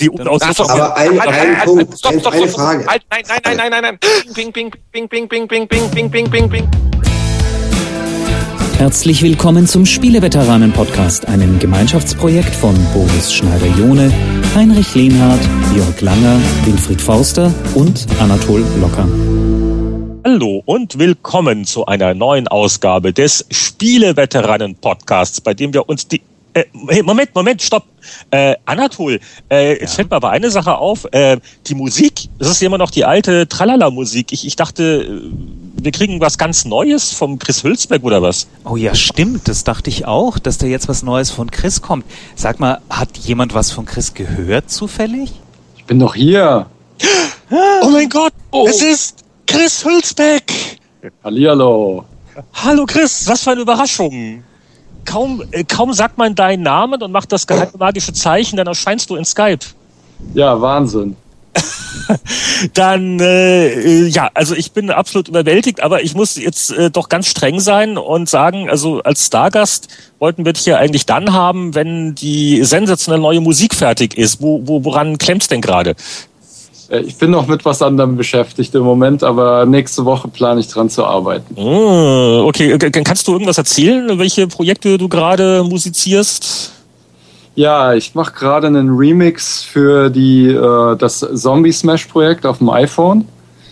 Die Umlaut aber ein, Punkt, stopp, stopp, eine Frage. Halt, nein, nein, nein, nein, nein, nein. Ping, ping, ping, ping, ping, ping, ping, ping, ping, ping, ping. Herzlich willkommen zum Spieleveteranen-Podcast, einem Gemeinschaftsprojekt von Boris Schneider-Jone, Heinrich Lehnhardt, Jörg Langer, Wilfried Forster und Anatol Locker. Hallo und willkommen zu einer neuen Ausgabe des Spieleveteranen-Podcasts, bei dem wir uns die äh, Moment, Moment, stopp. Äh, Anatol, äh, ja. jetzt fällt mir aber eine Sache auf. Äh, die Musik, das ist immer noch die alte Tralala-Musik. Ich, ich dachte, äh, wir kriegen was ganz Neues vom Chris Hülsberg oder was? Oh ja, stimmt. Das dachte ich auch, dass da jetzt was Neues von Chris kommt. Sag mal, hat jemand was von Chris gehört zufällig? Ich bin doch hier. Oh mein Gott, oh. es ist Chris Hülsbeck. Hallihallo. Hallo Chris, was für eine Überraschung kaum, äh, kaum sagt man deinen Namen und macht das geheime magische Zeichen, dann erscheinst du in Skype. Ja, Wahnsinn. dann äh, ja, also ich bin absolut überwältigt, aber ich muss jetzt äh, doch ganz streng sein und sagen, also als Stargast wollten wir dich ja eigentlich dann haben, wenn die sensationelle neue Musik fertig ist. Wo, wo, woran klemmt's denn gerade? Äh, ich bin noch mit was anderem beschäftigt im Moment, aber nächste Woche plane ich dran zu arbeiten. Oh, okay, kannst du irgendwas erzählen, welche Projekte du gerade musizierst? Ja, ich mache gerade einen Remix für die, äh, das Zombie Smash Projekt auf dem iPhone.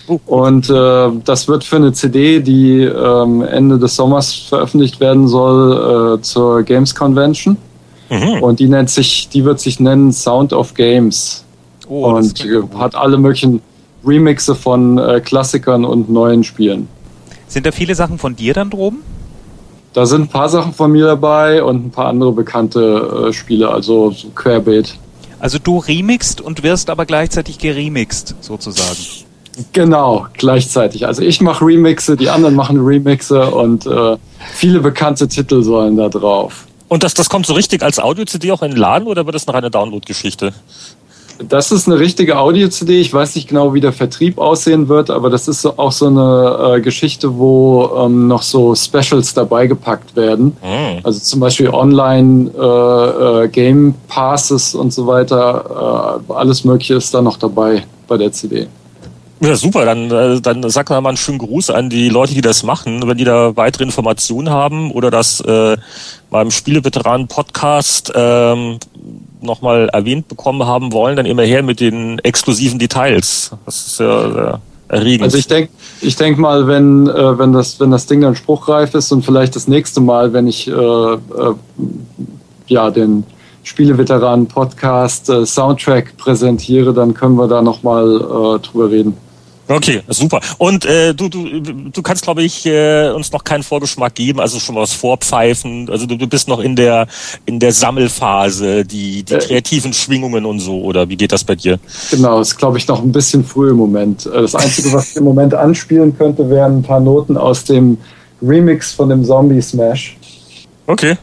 Oh. Und äh, das wird für eine CD, die ähm, Ende des Sommers veröffentlicht werden soll, äh, zur Games Convention. Mhm. Und die nennt sich, die wird sich nennen Sound of Games. Oh, und hat alle möglichen Remixe von äh, Klassikern und neuen Spielen. Sind da viele Sachen von dir dann droben? Da sind ein paar Sachen von mir dabei und ein paar andere bekannte äh, Spiele, also so querbeet. Also du remixst und wirst aber gleichzeitig geremixt, sozusagen. Genau, gleichzeitig. Also ich mache Remixe, die anderen machen Remixe und äh, viele bekannte Titel sollen da drauf. Und das, das kommt so richtig als Audio-CD auch in den Laden oder wird das noch eine Download-Geschichte? Das ist eine richtige Audio-CD. Ich weiß nicht genau, wie der Vertrieb aussehen wird, aber das ist auch so eine äh, Geschichte, wo ähm, noch so Specials dabei gepackt werden. Mhm. Also zum Beispiel Online äh, äh, Game Passes und so weiter. Äh, alles Mögliche ist da noch dabei bei der CD. Ja, super. Dann, äh, dann sag mal einen schönen Gruß an die Leute, die das machen. Wenn die da weitere Informationen haben oder das äh, beim Spieleveteranen-Podcast ähm, nochmal erwähnt bekommen haben wollen, dann immer her mit den exklusiven Details. Das ist ja sehr erregend. Also ich denke ich denk mal, wenn, äh, wenn, das, wenn das Ding dann spruchreif ist und vielleicht das nächste Mal, wenn ich äh, äh, ja, den Spieleveteranen-Podcast äh, Soundtrack präsentiere, dann können wir da nochmal äh, drüber reden. Okay, super. Und äh, du, du, du kannst, glaube ich, äh, uns noch keinen Vorgeschmack geben, also schon was vorpfeifen. Also du, du bist noch in der in der Sammelphase, die, die äh, kreativen Schwingungen und so, oder wie geht das bei dir? Genau, ist, glaube ich, noch ein bisschen früh im Moment. Äh, das Einzige, was ich im Moment anspielen könnte, wären ein paar Noten aus dem Remix von dem Zombie Smash. Okay.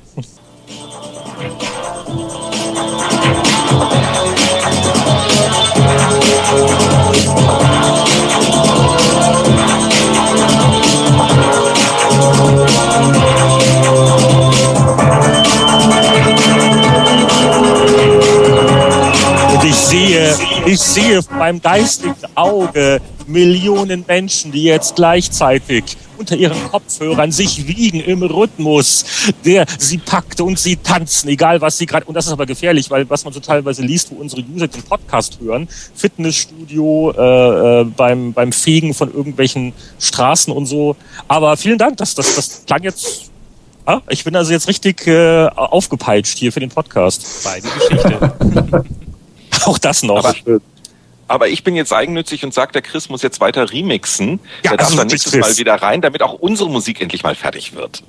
Ich sehe beim geistigen Auge Millionen Menschen, die jetzt gleichzeitig unter ihren Kopfhörern sich wiegen im Rhythmus, der sie packt und sie tanzen, egal was sie gerade. Und das ist aber gefährlich, weil was man so teilweise liest, wo unsere User den Podcast hören, Fitnessstudio, äh, äh, beim beim Fegen von irgendwelchen Straßen und so. Aber vielen Dank, das das das klang jetzt. Ah, ich bin also jetzt richtig äh, aufgepeitscht hier für den Podcast. Beide Geschichte. Auch das noch. Aber, aber ich bin jetzt eigennützig und sage, der Chris muss jetzt weiter remixen. Ja, der darf dann nächstes Chris. Mal wieder rein, damit auch unsere Musik endlich mal fertig wird.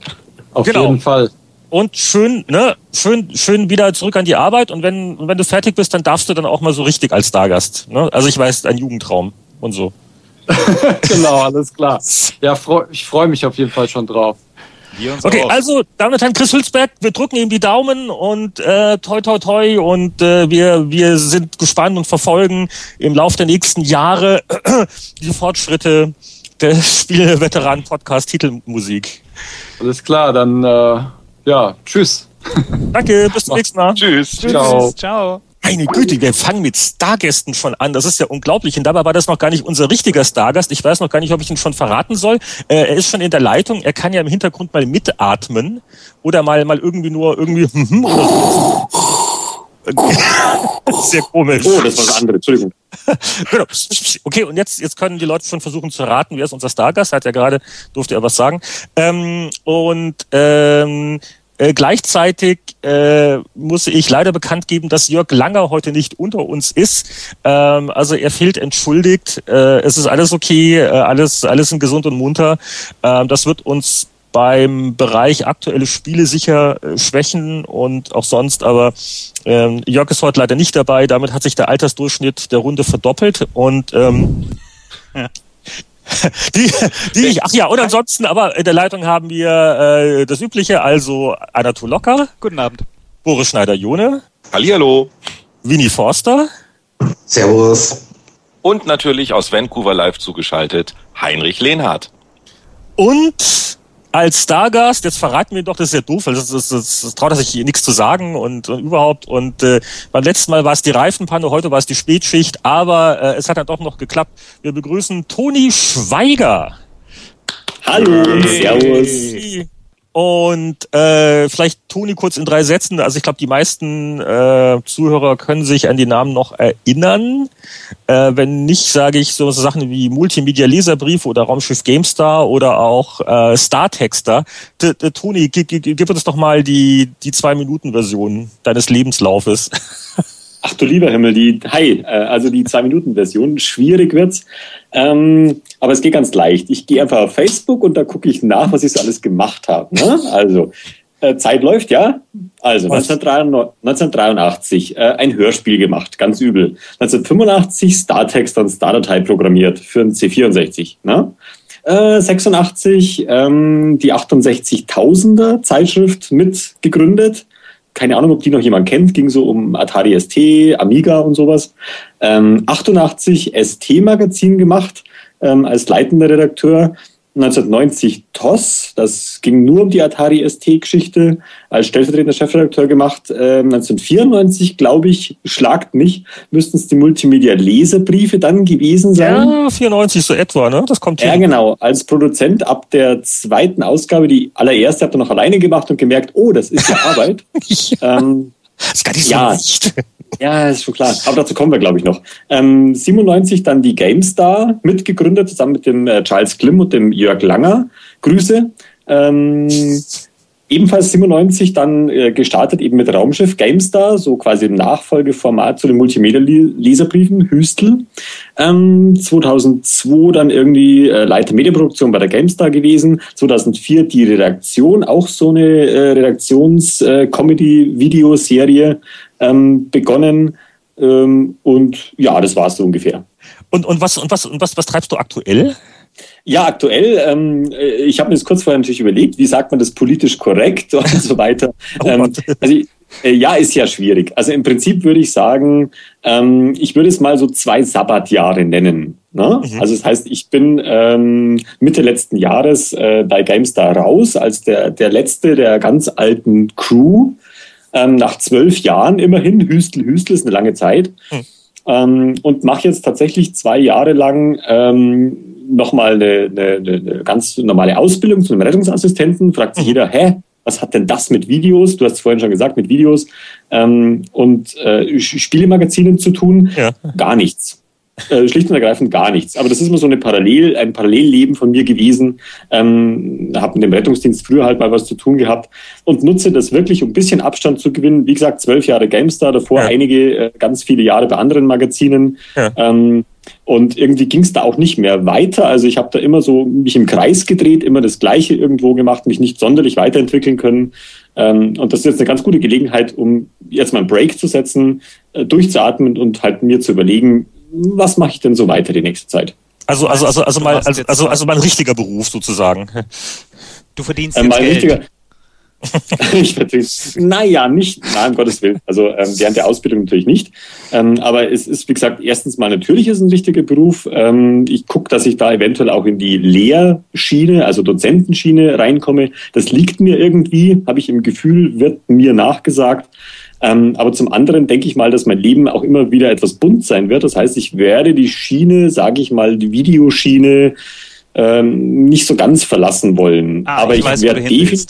Auf genau. jeden Fall. Und schön, ne, schön, schön wieder zurück an die Arbeit. Und wenn, wenn du fertig bist, dann darfst du dann auch mal so richtig als Stargast. Ne? Also ich weiß, ein Jugendtraum und so. genau, alles klar. Ja, freu, ich freue mich auf jeden Fall schon drauf okay, auch. also, Damen und Herren, Chris Hülsberg, wir drücken ihm die Daumen und äh, toi toi toi und äh, wir, wir sind gespannt und verfolgen im Laufe der nächsten Jahre äh, die Fortschritte der Spielveteran-Podcast Titelmusik. Alles klar, dann äh, ja, tschüss. Danke, bis zum nächsten Mal. Tschüss. Tschüss. Ciao. Ciao. Meine Güte, wir fangen mit Stargästen schon an. Das ist ja unglaublich. Und dabei war das noch gar nicht unser richtiger Stargast. Ich weiß noch gar nicht, ob ich ihn schon verraten soll. Äh, er ist schon in der Leitung. Er kann ja im Hintergrund mal mitatmen oder mal, mal irgendwie nur irgendwie oder Sehr komisch. Oh, das war das andere. Entschuldigung. genau. Okay, und jetzt, jetzt können die Leute schon versuchen zu raten, wer ist unser Stargast. Hat ja gerade, durfte er was sagen. Ähm, und ähm, äh, gleichzeitig äh, muss ich leider bekannt geben, dass Jörg Langer heute nicht unter uns ist. Ähm, also er fehlt entschuldigt. Äh, es ist alles okay, äh, alles, alles sind gesund und munter. Ähm, das wird uns beim Bereich aktuelle Spiele sicher äh, schwächen und auch sonst, aber ähm, Jörg ist heute leider nicht dabei. Damit hat sich der Altersdurchschnitt der Runde verdoppelt und ähm, ja. Die, die ich, ach ja, und ansonsten, aber in der Leitung haben wir äh, das Übliche, also Anatol Locker. Guten Abend. Boris Schneider-Jone. Hallihallo. Winnie Forster. Servus. Und natürlich aus Vancouver live zugeschaltet, Heinrich Lehnhardt. Und als Stargast, jetzt verraten wir doch, das ist ja doof, weil das, das, das, das traut er sich nichts zu sagen und, und überhaupt. Und äh, beim letzten Mal war es die Reifenpanne, heute war es die Spätschicht, aber äh, es hat dann doch noch geklappt. Wir begrüßen Toni Schweiger. Hallo, hey. Servus. Und äh, vielleicht Toni kurz in drei Sätzen. Also ich glaube, die meisten äh, Zuhörer können sich an die Namen noch erinnern. Äh, wenn nicht, sage ich so Sachen wie Multimedia Leserbrief oder Raumschiff GameStar oder auch äh, Star Texter. Toni, gib, uns doch mal die die zwei Minuten Version deines Lebenslaufes. Ach du lieber Himmel, die hi, äh, also die zwei Minuten Version. Schwierig wird's. Ähm, aber es geht ganz leicht. Ich gehe einfach auf Facebook und da gucke ich nach, was ich so alles gemacht habe. Ne? Also, äh, Zeit läuft, ja? Also, 1983 äh, ein Hörspiel gemacht, ganz übel. 1985 Startext und Stardatei programmiert für ein C64. Ne? 86 äh, ähm, die 68.000er Zeitschrift mitgegründet. Keine Ahnung, ob die noch jemand kennt. Ging so um Atari ST, Amiga und sowas. Ähm, 88 ST-Magazin gemacht ähm, als leitender Redakteur. 1990 TOS, das ging nur um die Atari ST-Geschichte, als stellvertretender Chefredakteur gemacht. Ähm, 1994, glaube ich, schlagt mich, müssten es die Multimedia-Leserbriefe dann gewesen sein. Ja, 94 so etwa, ne? Das kommt hier. Ja, genau. Als Produzent ab der zweiten Ausgabe, die allererste habt ihr noch alleine gemacht und gemerkt, oh, das ist ja Arbeit. ja. Ähm, das gar nicht so ja, leicht. Ja, ist schon klar. Aber dazu kommen wir, glaube ich, noch. Ähm, 97 dann die GameStar mitgegründet, zusammen mit dem äh, Charles Klim und dem Jörg Langer. Grüße. Ähm, Ebenfalls 97 dann äh, gestartet eben mit Raumschiff GameStar, so quasi im Nachfolgeformat zu den Multimedia-Leserbriefen, Hüstel. Ähm, 2002 dann irgendwie äh, Leiter Medienproduktion bei der GameStar gewesen. 2004 die Redaktion, auch so eine äh, Redaktions-Comedy-Videoserie ähm, begonnen. Ähm, und ja, das war es so ungefähr. Und, und, was, und, was, und was, was treibst du aktuell? Ja, aktuell, ähm, äh, ich habe mir das kurz vorher natürlich überlegt, wie sagt man das politisch korrekt und so weiter. oh ähm, also äh, ja, ist ja schwierig. Also im Prinzip würde ich sagen, ähm, ich würde es mal so zwei Sabbatjahre nennen. Ne? Mhm. Also das heißt, ich bin ähm, Mitte letzten Jahres äh, bei GameStar raus als der, der letzte der ganz alten Crew. Ähm, nach zwölf Jahren immerhin, Hüstel, Hüstel ist eine lange Zeit. Mhm. Ähm, und mache jetzt tatsächlich zwei Jahre lang ähm, nochmal eine, eine, eine ganz normale Ausbildung zu einem Rettungsassistenten, fragt sich mhm. jeder, hä, was hat denn das mit Videos? Du hast es vorhin schon gesagt, mit Videos ähm, und äh, Spielemagazinen zu tun? Ja. Gar nichts. Äh, schlicht und ergreifend gar nichts. Aber das ist immer so eine Parallel, ein Parallelleben von mir gewesen. Ähm, habe mit dem Rettungsdienst früher halt mal was zu tun gehabt und nutze das wirklich, um ein bisschen Abstand zu gewinnen. Wie gesagt, zwölf Jahre GameStar, davor ja. einige, äh, ganz viele Jahre bei anderen Magazinen. Ja. Ähm, und irgendwie ging es da auch nicht mehr weiter. Also ich habe da immer so mich im Kreis gedreht, immer das Gleiche irgendwo gemacht, mich nicht sonderlich weiterentwickeln können. Ähm, und das ist jetzt eine ganz gute Gelegenheit, um jetzt mal einen Break zu setzen, äh, durchzuatmen und halt mir zu überlegen, was mache ich denn so weiter die nächste Zeit? Also, also, also, also mal, also, also, also mein richtiger Beruf sozusagen. Du verdienst äh, jetzt äh, Geld. Ich verdiene, naja, nicht, nein, um Gottes Willen. Also ähm, während der Ausbildung natürlich nicht. Ähm, aber es ist, wie gesagt, erstens mal natürlich ist ein wichtiger Beruf. Ähm, ich gucke, dass ich da eventuell auch in die Lehrschiene, also Dozentenschiene reinkomme. Das liegt mir irgendwie, habe ich im Gefühl, wird mir nachgesagt. Ähm, aber zum anderen denke ich mal, dass mein Leben auch immer wieder etwas bunt sein wird. Das heißt, ich werde die Schiene, sage ich mal, die Videoschiene ähm, nicht so ganz verlassen wollen. Ah, aber ich, ich weiß, werde definitiv.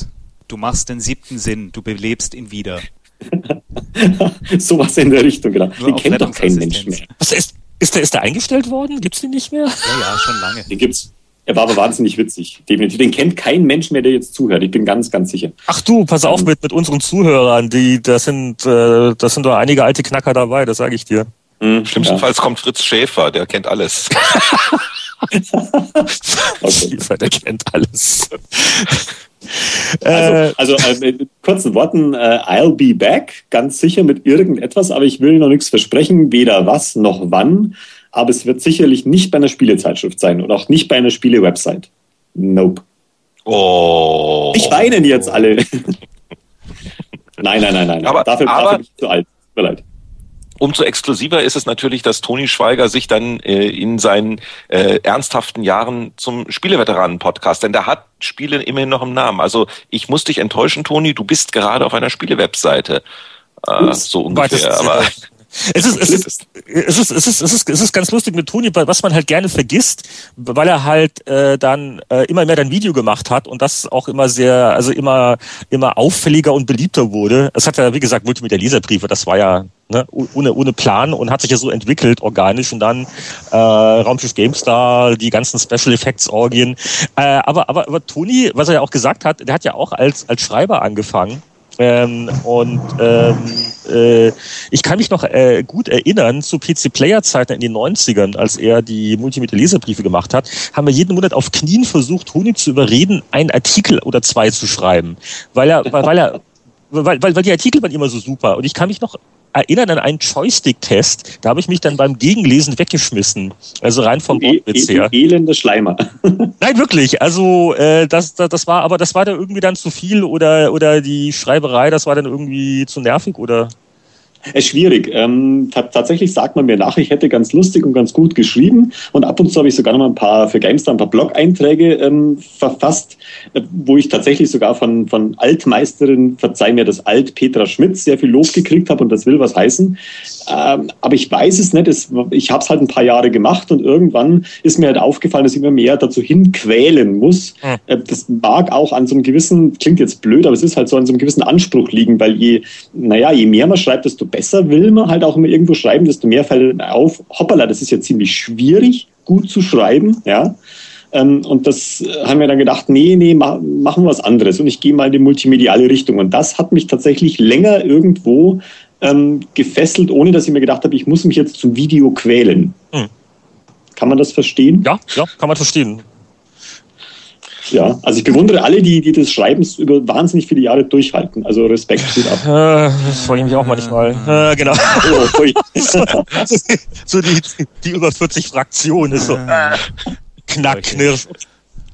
Du machst den siebten Sinn, du belebst ihn wieder. Sowas in der Richtung, genau. Nur den kennt doch kein Mensch mehr. Was ist, ist der, ist der eingestellt worden? Gibt's den nicht mehr? Ja, ja, schon lange. Den gibt's. Er war aber wahnsinnig witzig. Definitiv. Den kennt kein Mensch mehr, der jetzt zuhört. Ich bin ganz, ganz sicher. Ach du, pass auf mit, mit unseren Zuhörern. Die, das sind, äh, das sind doch einige alte Knacker dabei, das sage ich dir. Mhm, Schlimmstenfalls ja. kommt Fritz Schäfer, der kennt alles. okay. Schäfer, der kennt alles. Also, also äh, mit kurzen Worten, äh, I'll be back, ganz sicher mit irgendetwas, aber ich will noch nichts versprechen, weder was noch wann aber es wird sicherlich nicht bei einer Spielezeitschrift sein und auch nicht bei einer Spiele-Website. Nope. Oh. Ich weinen jetzt alle. nein, nein, nein, nein. Aber, dafür, aber, dafür bin ich zu alt. Tut mir leid. Umso exklusiver ist es natürlich, dass Toni Schweiger sich dann äh, in seinen äh, ernsthaften Jahren zum Spieleveteranen-Podcast, denn der hat Spiele immerhin noch im Namen. Also ich muss dich enttäuschen, Toni, du bist gerade auf einer Spiele-Webseite. Äh, so ungefähr. Aber es ist, es ist, es ist, es ist, es ist, es ist ganz lustig mit Toni, was man halt gerne vergisst, weil er halt äh, dann äh, immer mehr dann Video gemacht hat und das auch immer sehr, also immer, immer auffälliger und beliebter wurde. Es hat ja, wie gesagt, Multimedia-Leserbriefe, das war ja ne, ohne, ohne Plan und hat sich ja so entwickelt, organisch und dann äh, Raumschiff GameStar, die ganzen Special Effects Orgien. Äh, aber, aber, aber Toni, was er ja auch gesagt hat, der hat ja auch als, als Schreiber angefangen ähm, und ähm, äh, ich kann mich noch äh, gut erinnern zu PC-Player-Zeiten in den 90ern, als er die Multimedia-Leserbriefe gemacht hat, haben wir jeden Monat auf Knien versucht, Honig zu überreden, einen Artikel oder zwei zu schreiben. Weil er, weil, weil er weil, weil, weil die Artikel waren immer so super. Und ich kann mich noch erinnern an einen Joystick-Test. Da habe ich mich dann beim Gegenlesen weggeschmissen. Also rein vom e Wortwitz her. Elende Schleimer. Nein, wirklich. Also äh, das, das, das war, aber das war da irgendwie dann zu viel oder, oder die Schreiberei, das war dann irgendwie zu nervig oder? Es ist schwierig. Ähm, tatsächlich sagt man mir nach, ich hätte ganz lustig und ganz gut geschrieben und ab und zu habe ich sogar noch mal ein paar für GameStar ein paar Blog-Einträge ähm, verfasst, äh, wo ich tatsächlich sogar von, von Altmeisterin, verzeih mir das Alt Petra Schmidt, sehr viel Lob gekriegt habe und das will was heißen. Ähm, aber ich weiß es nicht. Es, ich habe es halt ein paar Jahre gemacht und irgendwann ist mir halt aufgefallen, dass ich immer mehr dazu hinquälen muss. Hm. das mag auch an so einem gewissen, klingt jetzt blöd, aber es ist halt so an so einem gewissen Anspruch liegen, weil je, naja, je mehr man schreibt, desto besser will man halt auch immer irgendwo schreiben, desto mehr fällt auf, hoppala, das ist ja ziemlich schwierig, gut zu schreiben, ja. Ähm, und das haben wir dann gedacht, nee, nee, machen wir was anderes und ich gehe mal in die multimediale Richtung. Und das hat mich tatsächlich länger irgendwo ähm, gefesselt, ohne dass ich mir gedacht habe, ich muss mich jetzt zum Video quälen. Hm. Kann man das verstehen? Ja, ja, kann man verstehen. Ja, also ich bewundere alle, die, die das Schreiben über wahnsinnig viele Jahre durchhalten. Also Respekt. Äh, das freue ich mich auch manchmal. Äh, genau. Oh, so die, die über 40 Fraktionen ist so knack, knirsch.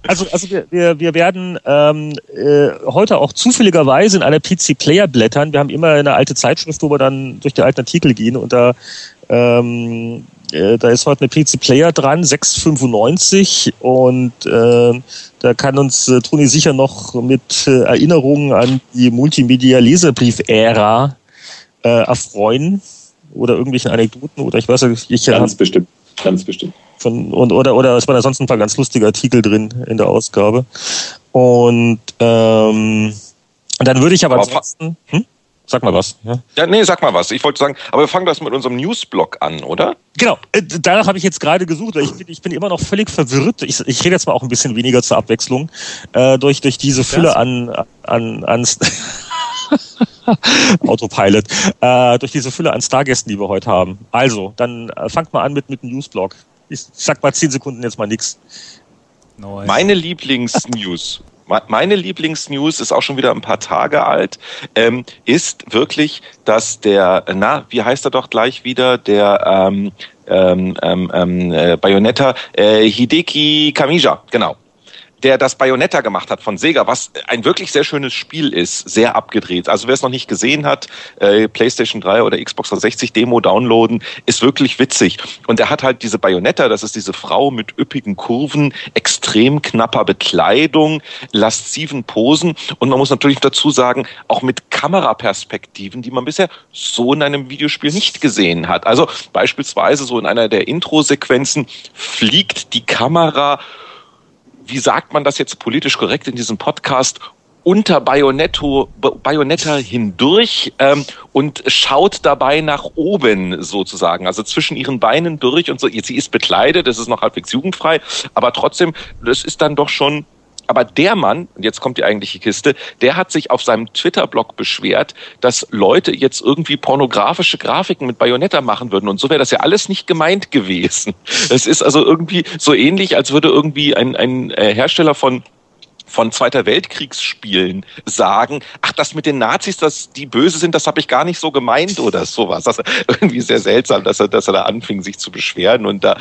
Also, also wir, wir, wir werden ähm, äh, heute auch zufälligerweise in einer PC Player blättern. Wir haben immer eine alte Zeitschrift, wo wir dann durch die alten Artikel gehen und da ähm, äh, da ist heute eine PC Player dran, 695 und äh, da kann uns äh, Toni sicher noch mit äh, Erinnerungen an die Multimedia-Leserbrief-Ära äh, erfreuen oder irgendwelchen Anekdoten oder ich weiß nicht. Ich, ganz bestimmt, ganz bestimmt. Von, und, oder, oder es waren da sonst ein paar ganz lustige Artikel drin in der Ausgabe. Und ähm, dann würde ich aber, aber ansonsten... Hm? Sag mal was. Ja? ja, nee, sag mal was. Ich wollte sagen, aber wir fangen das mit unserem Newsblog an, oder? Genau, äh, danach habe ich jetzt gerade gesucht, weil ich bin, ich bin immer noch völlig verwirrt. Ich, ich rede jetzt mal auch ein bisschen weniger zur Abwechslung. Äh, durch, durch diese Fülle an, an, an Autopilot, äh, durch diese Fülle an Stargästen, die wir heute haben. Also, dann äh, fangt mal an mit, mit dem Newsblog. Ich sag mal zehn Sekunden jetzt mal nichts. Meine Lieblingsnews meine Lieblingsnews ist auch schon wieder ein paar Tage alt, ähm, ist wirklich, dass der, na, wie heißt er doch gleich wieder, der ähm, ähm, ähm, ähm, äh, Bayonetta, äh, Hideki Kamija, genau. Der das Bayonetta gemacht hat von Sega, was ein wirklich sehr schönes Spiel ist, sehr abgedreht. Also wer es noch nicht gesehen hat, äh, PlayStation 3 oder Xbox 360 Demo downloaden, ist wirklich witzig. Und er hat halt diese Bayonetta, das ist diese Frau mit üppigen Kurven, extrem knapper Bekleidung, lasziven Posen und man muss natürlich dazu sagen, auch mit Kameraperspektiven, die man bisher so in einem Videospiel nicht gesehen hat. Also beispielsweise so in einer der Intro-Sequenzen fliegt die Kamera wie sagt man das jetzt politisch korrekt in diesem Podcast, unter Bayonetto, Bayonetta hindurch ähm, und schaut dabei nach oben sozusagen, also zwischen ihren Beinen durch und so. Sie ist bekleidet, das ist noch halbwegs jugendfrei, aber trotzdem, das ist dann doch schon aber der Mann, und jetzt kommt die eigentliche Kiste, der hat sich auf seinem Twitter-Blog beschwert, dass Leute jetzt irgendwie pornografische Grafiken mit Bayonetta machen würden. Und so wäre das ja alles nicht gemeint gewesen. Es ist also irgendwie so ähnlich, als würde irgendwie ein, ein äh, Hersteller von von Zweiter Weltkriegsspielen sagen, ach, das mit den Nazis, dass die böse sind, das habe ich gar nicht so gemeint oder sowas. Das ist irgendwie sehr seltsam, dass er, dass er da anfing, sich zu beschweren und da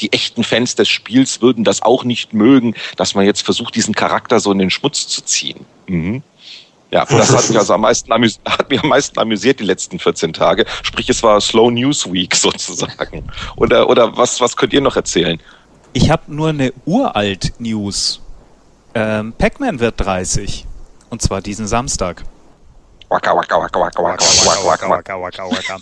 die echten Fans des Spiels würden das auch nicht mögen, dass man jetzt versucht, diesen Charakter so in den Schmutz zu ziehen. Mhm. Ja, das hat mich also am meisten, hat mich am meisten amüsiert die letzten 14 Tage. Sprich, es war Slow News Week sozusagen. Oder, oder was, was könnt ihr noch erzählen? Ich habe nur eine uralt News. Ähm, Pac-Man wird 30. Und zwar diesen Samstag. Waka, waka, waka, waka, waka, waka, waka, waka, waka.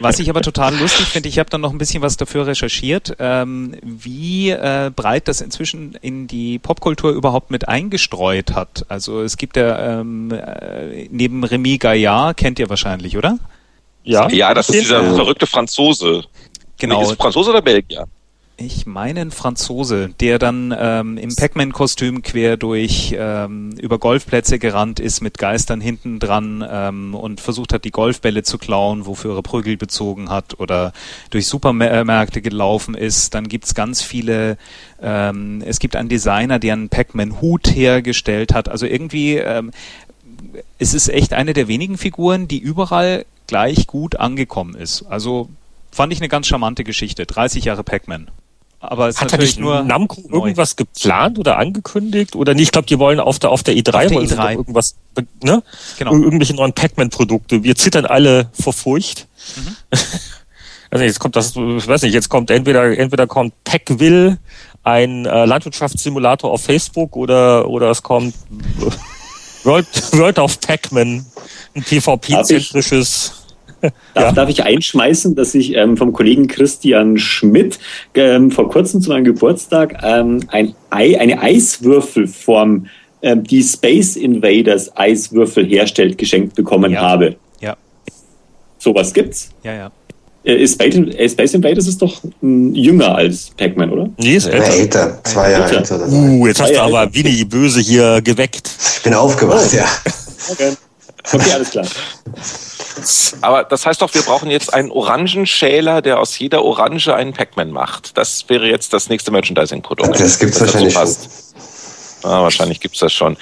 Was ich aber total lustig finde, ich habe dann noch ein bisschen was dafür recherchiert, ähm, wie äh, breit das inzwischen in die Popkultur überhaupt mit eingestreut hat. Also es gibt ja ähm, äh, neben Remy Gaillard, kennt ihr wahrscheinlich, oder? Ja, ja das ist dieser verrückte Franzose. Genau. Nee, ist Franzose oder Belgier? Ich meine ein Franzose, der dann ähm, im Pac-Man-Kostüm quer durch ähm, über Golfplätze gerannt ist mit Geistern hinten dran ähm, und versucht hat, die Golfbälle zu klauen, wofür er Prügel bezogen hat oder durch Supermärkte gelaufen ist. Dann gibt's ganz viele, ähm, es gibt einen Designer, der einen Pac-Man-Hut hergestellt hat. Also irgendwie, ähm, es ist echt eine der wenigen Figuren, die überall gleich gut angekommen ist. Also fand ich eine ganz charmante Geschichte. 30 Jahre Pac-Man. Aber es hat natürlich nur Namco neu. irgendwas geplant oder angekündigt oder nicht? Ich glaube, die wollen auf der auf der E3 auf der wollen E3. irgendwas, ne? Genau. Irgendwelche neuen Pac-Man-Produkte. Wir zittern alle vor Furcht. Mhm. also jetzt kommt das, ich weiß nicht, jetzt kommt entweder entweder kommt Pac-Will, ein äh, Landwirtschaftssimulator auf Facebook oder oder es kommt World, World of Pac-Man, ein PvP-zentrisches Darf, ja. darf ich einschmeißen, dass ich ähm, vom Kollegen Christian Schmidt ähm, vor kurzem zu meinem Geburtstag ähm, ein Ei, eine Eiswürfelform, ähm, die Space Invaders Eiswürfel herstellt, geschenkt bekommen ja. habe. Ja. Sowas gibt's? Ja, ja. Äh, Space Invaders ist doch hm, jünger als Pac-Man, oder? Nee, ist älter. älter. Zwei Jahre älter. älter uh, jetzt hast du aber Winnie Böse hier geweckt. Ich bin aufgewacht, oh. ja. Okay. Okay, alles klar. Aber das heißt doch, wir brauchen jetzt einen Orangenschäler, der aus jeder Orange einen Pac-Man macht. Das wäre jetzt das nächste Merchandising-Produkt. Das gibt's das wahrscheinlich schon. Ah, wahrscheinlich gibt's das schon.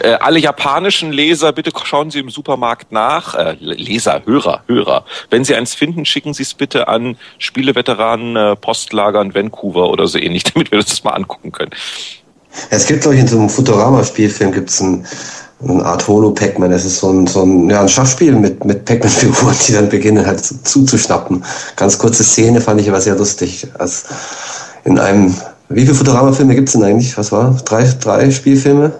Äh, alle japanischen Leser, bitte schauen Sie im Supermarkt nach. Äh, Leser, Hörer, Hörer. Wenn Sie eins finden, schicken Sie es bitte an Spieleveteranen, äh, Postlager in Vancouver oder so ähnlich, damit wir uns das mal angucken können. Es gibt, glaube ich, in so einem Futurama-Spielfilm gibt es ein eine Art Holo-Pac-Man. Es ist so ein, so ein, ja, ein Schachspiel mit, mit Pac-Man-Figuren, die dann beginnen halt zuzuschnappen. Ganz kurze Szene fand ich aber sehr lustig. Als in einem, wie viele Futurama-Filme gibt es denn eigentlich? Was war? Drei, drei Spielfilme?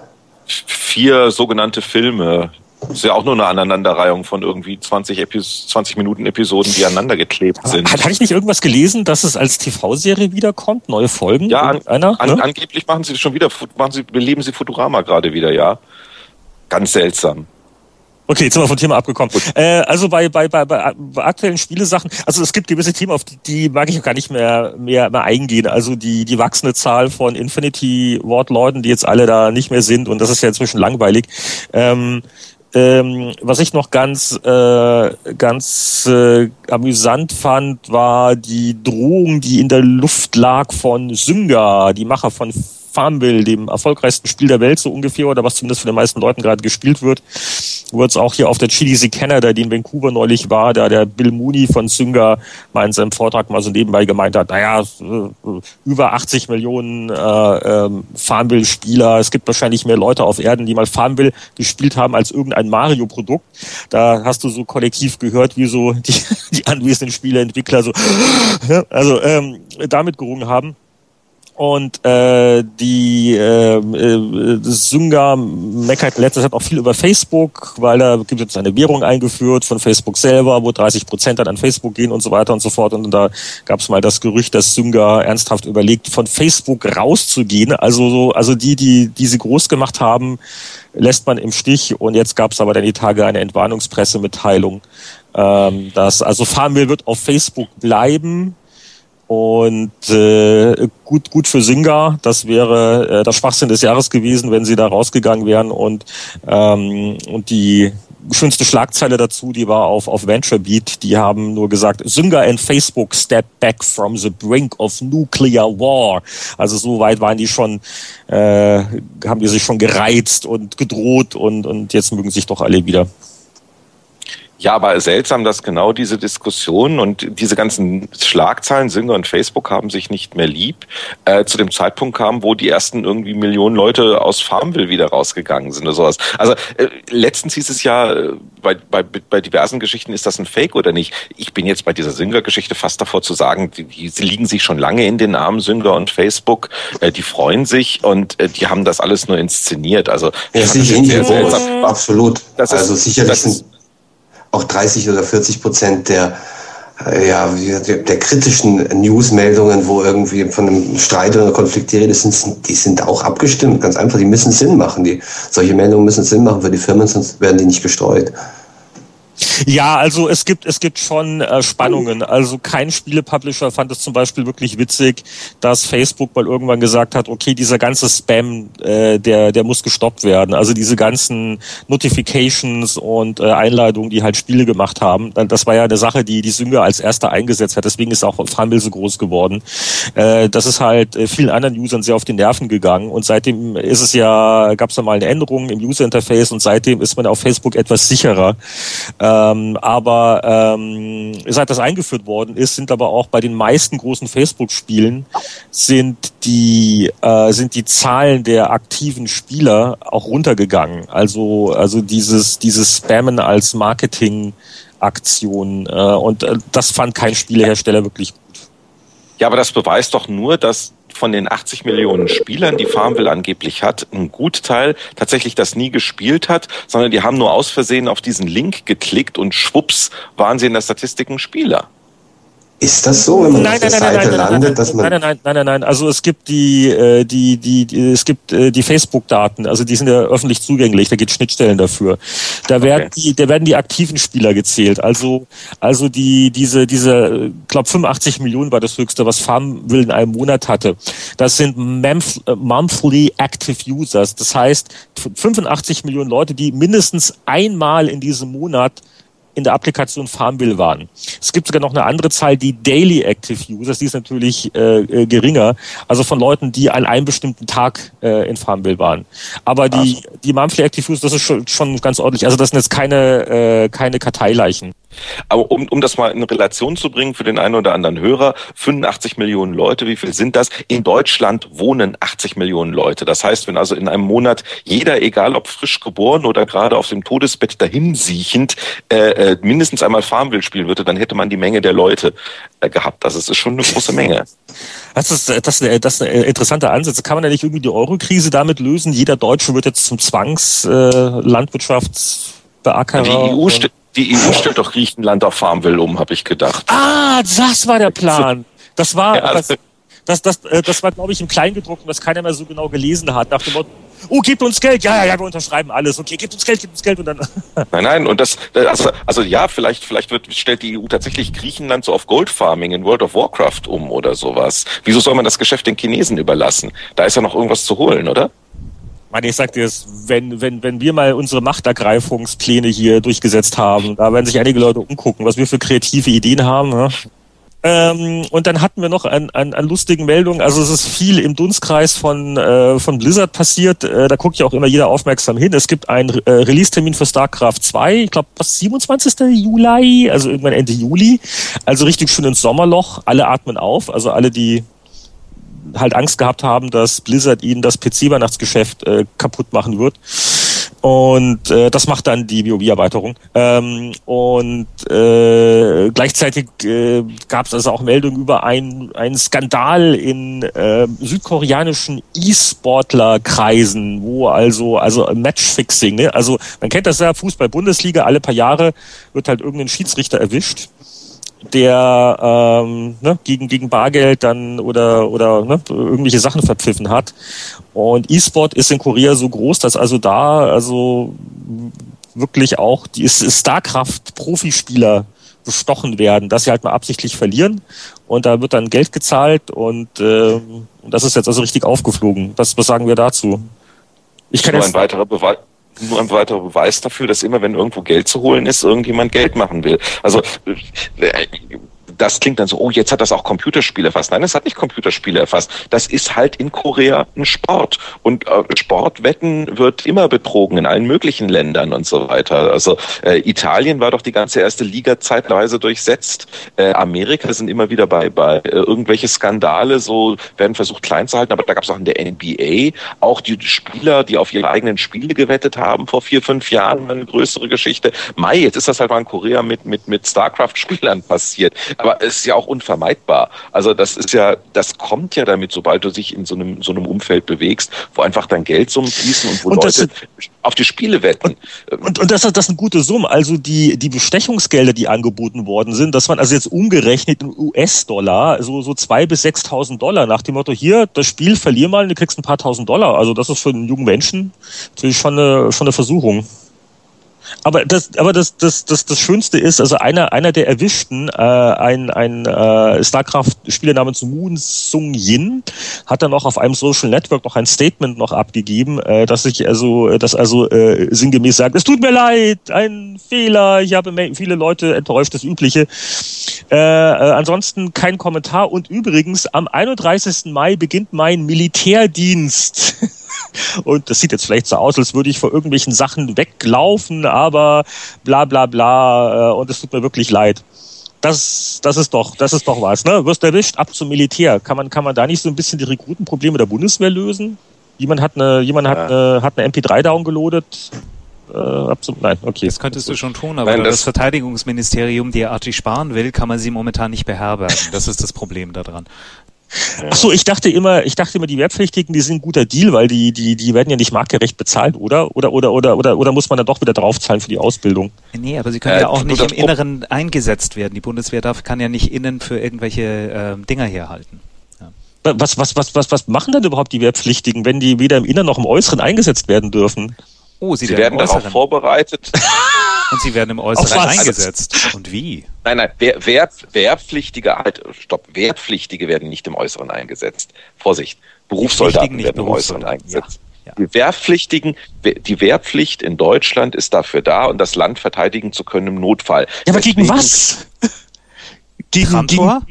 Vier sogenannte Filme. Das ist ja auch nur eine Aneinanderreihung von irgendwie 20, Epis 20 Minuten Episoden, die aneinander geklebt sind. Hatte ich nicht irgendwas gelesen, dass es als TV-Serie wiederkommt? Neue Folgen? Ja, an, einer, an, ne? angeblich machen sie schon wieder, machen sie, beleben sie Futurama gerade wieder, ja. Ganz seltsam. Okay, jetzt sind wir vom Thema abgekommen. Äh, also bei, bei, bei, bei aktuellen Spielesachen, also es gibt gewisse Themen, auf die, die mag ich gar nicht mehr, mehr, mehr eingehen. Also die, die wachsende Zahl von Infinity Ward Leuten, die jetzt alle da nicht mehr sind und das ist ja inzwischen langweilig. Ähm, ähm, was ich noch ganz, äh, ganz äh, amüsant fand, war die Drohung, die in der Luft lag von Synga, die Macher von Farmville, dem erfolgreichsten Spiel der Welt so ungefähr oder was zumindest von den meisten Leuten gerade gespielt wird, wurde es auch hier auf der GDC Canada, die in Vancouver neulich war, da der Bill Mooney von Zynga mal in seinem Vortrag mal so nebenbei gemeint hat, naja, äh, über 80 Millionen äh, äh, Farmville-Spieler, es gibt wahrscheinlich mehr Leute auf Erden, die mal Farmville gespielt haben als irgendein Mario-Produkt. Da hast du so kollektiv gehört, wie so die, die anwesenden Spieleentwickler so, also ähm, damit gerungen haben. Und äh, die äh, äh, Synga meckert letztes Zeit auch viel über Facebook, weil da gibt es eine Währung eingeführt von Facebook selber, wo 30 Prozent dann an Facebook gehen und so weiter und so fort. Und da gab es mal das Gerücht, dass Synga ernsthaft überlegt, von Facebook rauszugehen. Also so, also die, die, die sie groß gemacht haben, lässt man im Stich. Und jetzt gab es aber dann die Tage eine Entwarnungspressemitteilung, ähm, dass also Farmville wird auf Facebook bleiben und äh, gut, gut für Singa, das wäre äh, der Schwachsinn des Jahres gewesen, wenn sie da rausgegangen wären. Und, ähm, und die schönste Schlagzeile dazu, die war auf, auf VentureBeat. Die haben nur gesagt, Synga and Facebook step back from the brink of nuclear war. Also so weit waren die schon, äh, haben die sich schon gereizt und gedroht und, und jetzt mögen sich doch alle wieder. Ja, aber seltsam, dass genau diese Diskussion und diese ganzen Schlagzeilen, Singer und Facebook haben sich nicht mehr lieb, äh, zu dem Zeitpunkt kamen, wo die ersten irgendwie Millionen Leute aus Farmville wieder rausgegangen sind oder sowas. Also äh, letztens hieß es ja, äh, bei, bei, bei diversen Geschichten, ist das ein Fake oder nicht? Ich bin jetzt bei dieser Singer-Geschichte fast davor zu sagen, die, die, sie liegen sich schon lange in den Armen, Singer und Facebook, äh, die freuen sich und äh, die haben das alles nur inszeniert. Also ja, sicher, absolut. Das also sicherlich sind auch 30 oder 40 Prozent der äh, ja, der kritischen Newsmeldungen, wo irgendwie von einem Streit oder Konflikt die Rede sind, die sind auch abgestimmt. Ganz einfach, die müssen Sinn machen. Die, solche Meldungen müssen Sinn machen für die Firmen, sonst werden die nicht gestreut. Ja, also es gibt es gibt schon äh, Spannungen. Also kein Spielepublisher fand es zum Beispiel wirklich witzig, dass Facebook mal irgendwann gesagt hat, okay, dieser ganze Spam, äh, der der muss gestoppt werden. Also diese ganzen Notifications und äh, Einladungen, die halt Spiele gemacht haben, das war ja eine Sache, die die Synga als erster eingesetzt hat. Deswegen ist auch Fumble so groß geworden. Äh, das ist halt äh, vielen anderen Usern sehr auf die Nerven gegangen und seitdem ist es ja gab es da mal eine Änderung im User Interface und seitdem ist man auf Facebook etwas sicherer. Ähm, aber ähm, seit das eingeführt worden ist, sind aber auch bei den meisten großen Facebook-Spielen sind die äh, sind die Zahlen der aktiven Spieler auch runtergegangen. Also also dieses dieses Spammen als Marketing-Aktion äh, und äh, das fand kein Spielehersteller wirklich gut. Ja, aber das beweist doch nur, dass von den 80 Millionen Spielern, die Farmville angeblich hat, ein Gutteil tatsächlich das nie gespielt hat, sondern die haben nur aus Versehen auf diesen Link geklickt und schwupps waren sie in der Statistik ein Spieler. Ist das so, wenn man nein, auf der nein, Seite nein, landet, dass man nein, nein, nein, nein, nein. Also es gibt die, äh, die, die, die es gibt äh, die Facebook-Daten. Also die sind ja öffentlich zugänglich. Da gibt Schnittstellen dafür. Da werden okay. die, da werden die aktiven Spieler gezählt. Also, also die, diese, diese, glaube 85 Millionen war das höchste, was Farmville in einem Monat hatte. Das sind monthly active users. Das heißt 85 Millionen Leute, die mindestens einmal in diesem Monat in der Applikation Farmville waren. Es gibt sogar noch eine andere Zahl, die Daily Active Users, die ist natürlich äh, äh, geringer, also von Leuten, die an einem bestimmten Tag äh, in Farmville waren. Aber die, die Monthly Active Users, das ist schon, schon ganz ordentlich. Also das sind jetzt keine, äh, keine Karteileichen. Aber um, um das mal in Relation zu bringen für den einen oder anderen Hörer, 85 Millionen Leute, wie viel sind das? In Deutschland wohnen 80 Millionen Leute. Das heißt, wenn also in einem Monat jeder, egal ob frisch geboren oder gerade auf dem Todesbett dahinsiechend, äh, äh, mindestens einmal Farmville spielen würde, dann hätte man die Menge der Leute äh, gehabt. Also es ist schon eine große Menge. Das ist, das, ist, das ist ein interessanter Ansatz. Kann man ja nicht irgendwie die Eurokrise damit lösen? Jeder Deutsche wird jetzt zum Zwangslandwirtschaftsbeackerer. Äh, die EU, die EU stellt doch Griechenland auf Farmville um, habe ich gedacht. Ah, das war der Plan. Das war, ja, also das, das, das, äh, das war, glaube ich, im Kleingedruckten, was keiner mehr so genau gelesen hat. Nach dem Motto, oh, gebt uns Geld. Ja, ja, ja, wir unterschreiben alles. Okay, gebt uns Geld, gebt uns Geld und dann. Nein, nein, und das, also, also ja, vielleicht, vielleicht wird, stellt die EU tatsächlich Griechenland so auf Goldfarming in World of Warcraft um oder sowas. Wieso soll man das Geschäft den Chinesen überlassen? Da ist ja noch irgendwas zu holen, oder? meine, ich sag dir das, wenn, wenn, wenn wir mal unsere Machtergreifungspläne hier durchgesetzt haben, da werden sich einige Leute umgucken, was wir für kreative Ideen haben. Ne? Ähm, und dann hatten wir noch an, an, an lustigen Meldungen. Also es ist viel im Dunstkreis von, äh, von Blizzard passiert. Äh, da guckt ja auch immer jeder aufmerksam hin. Es gibt einen äh, Release-Termin für StarCraft 2, ich glaube 27. Juli, also irgendwann Ende Juli. Also richtig schön ins Sommerloch. Alle atmen auf. Also alle, die halt Angst gehabt haben, dass Blizzard ihnen das PC-Weihnachtsgeschäft äh, kaputt machen wird. Und äh, das macht dann die WoW-Erweiterung. Ähm, und äh, gleichzeitig äh, gab es also auch Meldungen über einen Skandal in äh, südkoreanischen E-Sportler-Kreisen, wo also also Matchfixing, ne? also man kennt das ja, Fußball-Bundesliga, alle paar Jahre wird halt irgendein Schiedsrichter erwischt der ähm, ne, gegen, gegen Bargeld dann oder, oder ne, irgendwelche Sachen verpfiffen hat. Und E-Sport ist in Korea so groß, dass also da also wirklich auch die StarCraft-Profispieler bestochen werden, dass sie halt mal absichtlich verlieren und da wird dann Geld gezahlt und äh, das ist jetzt also richtig aufgeflogen. Was, was sagen wir dazu? Ich kann jetzt ein weiterer Beweis nur ein weiterer Beweis dafür, dass immer, wenn irgendwo Geld zu holen ist, irgendjemand Geld machen will. Also äh, das klingt dann so, oh, jetzt hat das auch Computerspiele erfasst. Nein, es hat nicht Computerspiele erfasst. Das ist halt in Korea ein Sport. Und äh, Sportwetten wird immer betrogen in allen möglichen Ländern und so weiter. Also äh, Italien war doch die ganze erste Liga zeitweise durchsetzt. Äh, Amerika sind immer wieder bei, bei äh, irgendwelche Skandale, so werden versucht klein zu halten. Aber da gab es auch in der NBA auch die Spieler, die auf ihre eigenen Spiele gewettet haben vor vier, fünf Jahren, eine größere Geschichte. Mai, jetzt ist das halt mal in Korea mit, mit, mit StarCraft-Spielern passiert. Aber es ist ja auch unvermeidbar. Also das ist ja, das kommt ja damit, sobald du dich in so einem, so einem Umfeld bewegst, wo einfach dein Geldsummen fließen und wo und Leute auf die Spiele wetten. Und, und, und das, das sind gute Summen. Also die, die Bestechungsgelder, die angeboten worden sind, das waren also jetzt umgerechnet in US-Dollar, so, so zwei bis sechstausend Dollar nach dem Motto, hier, das Spiel verlier mal und du kriegst ein paar tausend Dollar. Also das ist für einen jungen Menschen natürlich schon eine, schon eine Versuchung. Aber das, aber das, das, das, das Schönste ist, also einer, einer der Erwischten, äh, ein, ein äh, StarCraft-Spieler namens Moon Sung Yin, hat dann auch auf einem Social Network noch ein Statement noch abgegeben, äh, dass ich also, das also äh, sinngemäß sagt, es tut mir leid, ein Fehler, ich habe viele Leute enttäuscht, das Übliche. Äh, äh, ansonsten kein Kommentar und übrigens am 31. Mai beginnt mein Militärdienst. Und das sieht jetzt vielleicht so aus, als würde ich vor irgendwelchen Sachen weglaufen, aber bla bla bla. Äh, und es tut mir wirklich leid. Das, das ist doch, das ist doch was, ne? Wirst erwischt, ab zum Militär. Kann man, kann man da nicht so ein bisschen die Rekrutenprobleme der Bundeswehr lösen? Jemand hat eine, jemand hat eine, hat eine MP3 downgeloadet. Äh, absolut, nein, okay. Das könntest du schon tun, aber nein, das, das Verteidigungsministerium derartig sparen will, kann man sie momentan nicht beherbergen. Das ist das Problem daran. Ach so, ich dachte immer, ich dachte immer, die Wehrpflichtigen, die sind ein guter Deal, weil die, die, die werden ja nicht marktgerecht bezahlt, oder? Oder, oder, oder, oder, oder muss man dann doch wieder draufzahlen für die Ausbildung? Nee, aber sie können äh, ja auch nicht im Inneren eingesetzt werden. Die Bundeswehr darf, kann ja nicht innen für irgendwelche äh, Dinger herhalten. Was, was, was, was, was machen denn überhaupt die Wehrpflichtigen, wenn die weder im Inneren noch im Äußeren eingesetzt werden dürfen? Oh, sie, sie werden, werden darauf vorbereitet. Und sie werden im Äußeren eingesetzt. Und wie? Nein, nein, Wehr, Wehr, Wehrpflichtige, halt, stopp, Wehrpflichtige werden nicht im Äußeren eingesetzt. Vorsicht, Berufssoldaten werden im Äußeren eingesetzt. Ja, ja. Die Wehrpflichtigen, die Wehrpflicht in Deutschland ist dafür da, um das Land verteidigen zu können im Notfall. Ja, aber Deswegen, gegen was? gegen, gegen,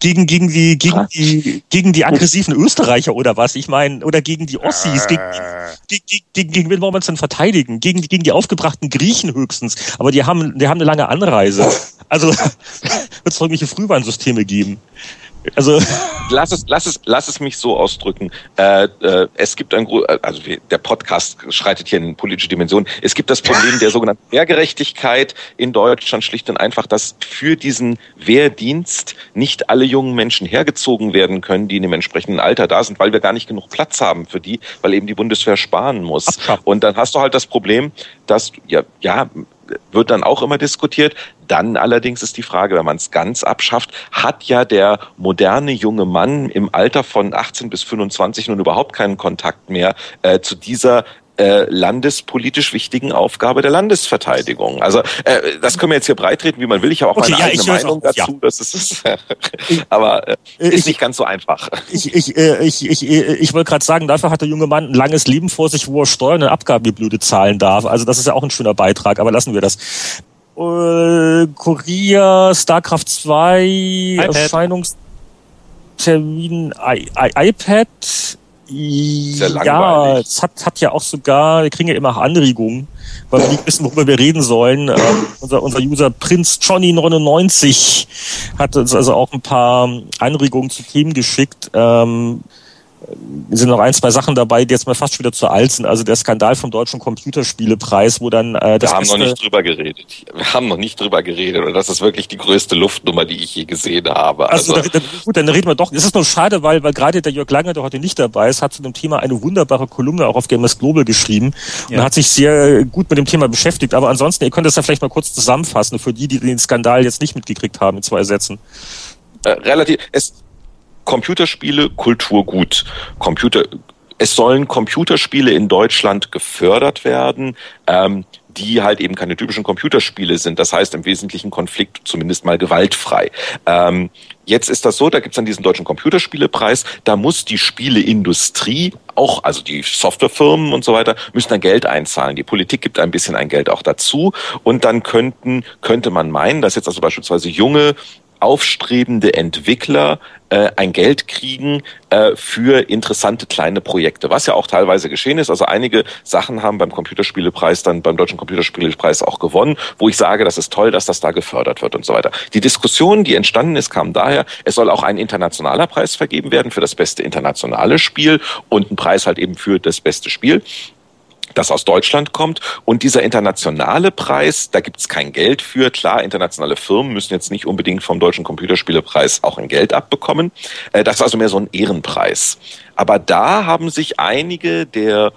gegen, gegen, die, gegen, die, gegen die aggressiven Österreicher oder was? Ich meine, oder gegen die Ossis, gegen, gegen, gegen, gegen wen wollen wir uns denn verteidigen? Gegen, gegen die aufgebrachten Griechen höchstens. Aber die haben, die haben eine lange Anreise. Also wird es irgendwelche Frühwarnsysteme geben. Also lass es, lass es, lass es mich so ausdrücken. Äh, äh, es gibt ein, also der Podcast schreitet hier in politische Dimension. Es gibt das Problem der sogenannten Wehrgerechtigkeit in Deutschland schlicht und einfach, dass für diesen Wehrdienst nicht alle jungen Menschen hergezogen werden können, die in dem entsprechenden Alter da sind, weil wir gar nicht genug Platz haben für die, weil eben die Bundeswehr sparen muss. Und dann hast du halt das Problem, dass ja, ja wird dann auch immer diskutiert. Dann allerdings ist die Frage, wenn man es ganz abschafft, hat ja der moderne junge Mann im Alter von 18 bis 25 nun überhaupt keinen Kontakt mehr äh, zu dieser äh, landespolitisch wichtigen Aufgabe der Landesverteidigung. Also äh, das können wir jetzt hier breitreten, wie man will. Ich habe auch okay, meine ja, eigene Meinung auch, dazu. Ja. Das ist, aber äh, ist ich, nicht ganz so einfach. Ich, ich, äh, ich, ich, ich, ich wollte gerade sagen, dafür hat der junge Mann ein langes Leben vor sich, wo er Steuern und Abgaben wie blöde zahlen darf. Also das ist ja auch ein schöner Beitrag, aber lassen wir das. äh, Kurier, StarCraft 2, Erscheinungstermin, I, I, iPad. Ja, es hat, hat ja auch sogar, wir kriegen ja immer Anregungen, weil wir nicht wissen, worüber wir reden sollen. Äh, unser, unser User Prinz Johnny99 hat uns also auch ein paar Anregungen zu Themen geschickt. Ähm, sind noch ein, zwei Sachen dabei, die jetzt mal fast schon wieder zu alt sind. Also der Skandal vom Deutschen Computerspielepreis, wo dann äh, das Wir haben noch nicht drüber geredet. Wir haben noch nicht drüber geredet und das ist wirklich die größte Luftnummer, die ich je gesehen habe. Also, also da, gut, dann reden wir doch. Es ist nur schade, weil, weil gerade der Jörg Lange, der heute nicht dabei ist, hat zu dem Thema eine wunderbare Kolumne auch auf Gamers Global geschrieben ja. und hat sich sehr gut mit dem Thema beschäftigt. Aber ansonsten, ihr könnt das ja vielleicht mal kurz zusammenfassen für die, die den Skandal jetzt nicht mitgekriegt haben in zwei Sätzen. Äh, relativ. Es, Computerspiele Kulturgut. Computer, es sollen Computerspiele in Deutschland gefördert werden, ähm, die halt eben keine typischen Computerspiele sind. Das heißt im Wesentlichen Konflikt zumindest mal gewaltfrei. Ähm, jetzt ist das so, da gibt es dann diesen deutschen Computerspielepreis, da muss die Spieleindustrie auch, also die Softwarefirmen und so weiter, müssen dann Geld einzahlen. Die Politik gibt ein bisschen ein Geld auch dazu und dann könnten, könnte man meinen, dass jetzt also beispielsweise junge aufstrebende Entwickler äh, ein Geld kriegen äh, für interessante kleine Projekte, was ja auch teilweise geschehen ist. Also einige Sachen haben beim Computerspielepreis dann beim Deutschen Computerspielepreis auch gewonnen, wo ich sage, das ist toll, dass das da gefördert wird und so weiter. Die Diskussion, die entstanden ist, kam daher, es soll auch ein internationaler Preis vergeben werden für das beste internationale Spiel und ein Preis halt eben für das beste Spiel das aus Deutschland kommt. Und dieser internationale Preis, da gibt es kein Geld für. Klar, internationale Firmen müssen jetzt nicht unbedingt vom Deutschen Computerspielepreis auch ein Geld abbekommen. Äh, das ist also mehr so ein Ehrenpreis. Aber da haben sich einige der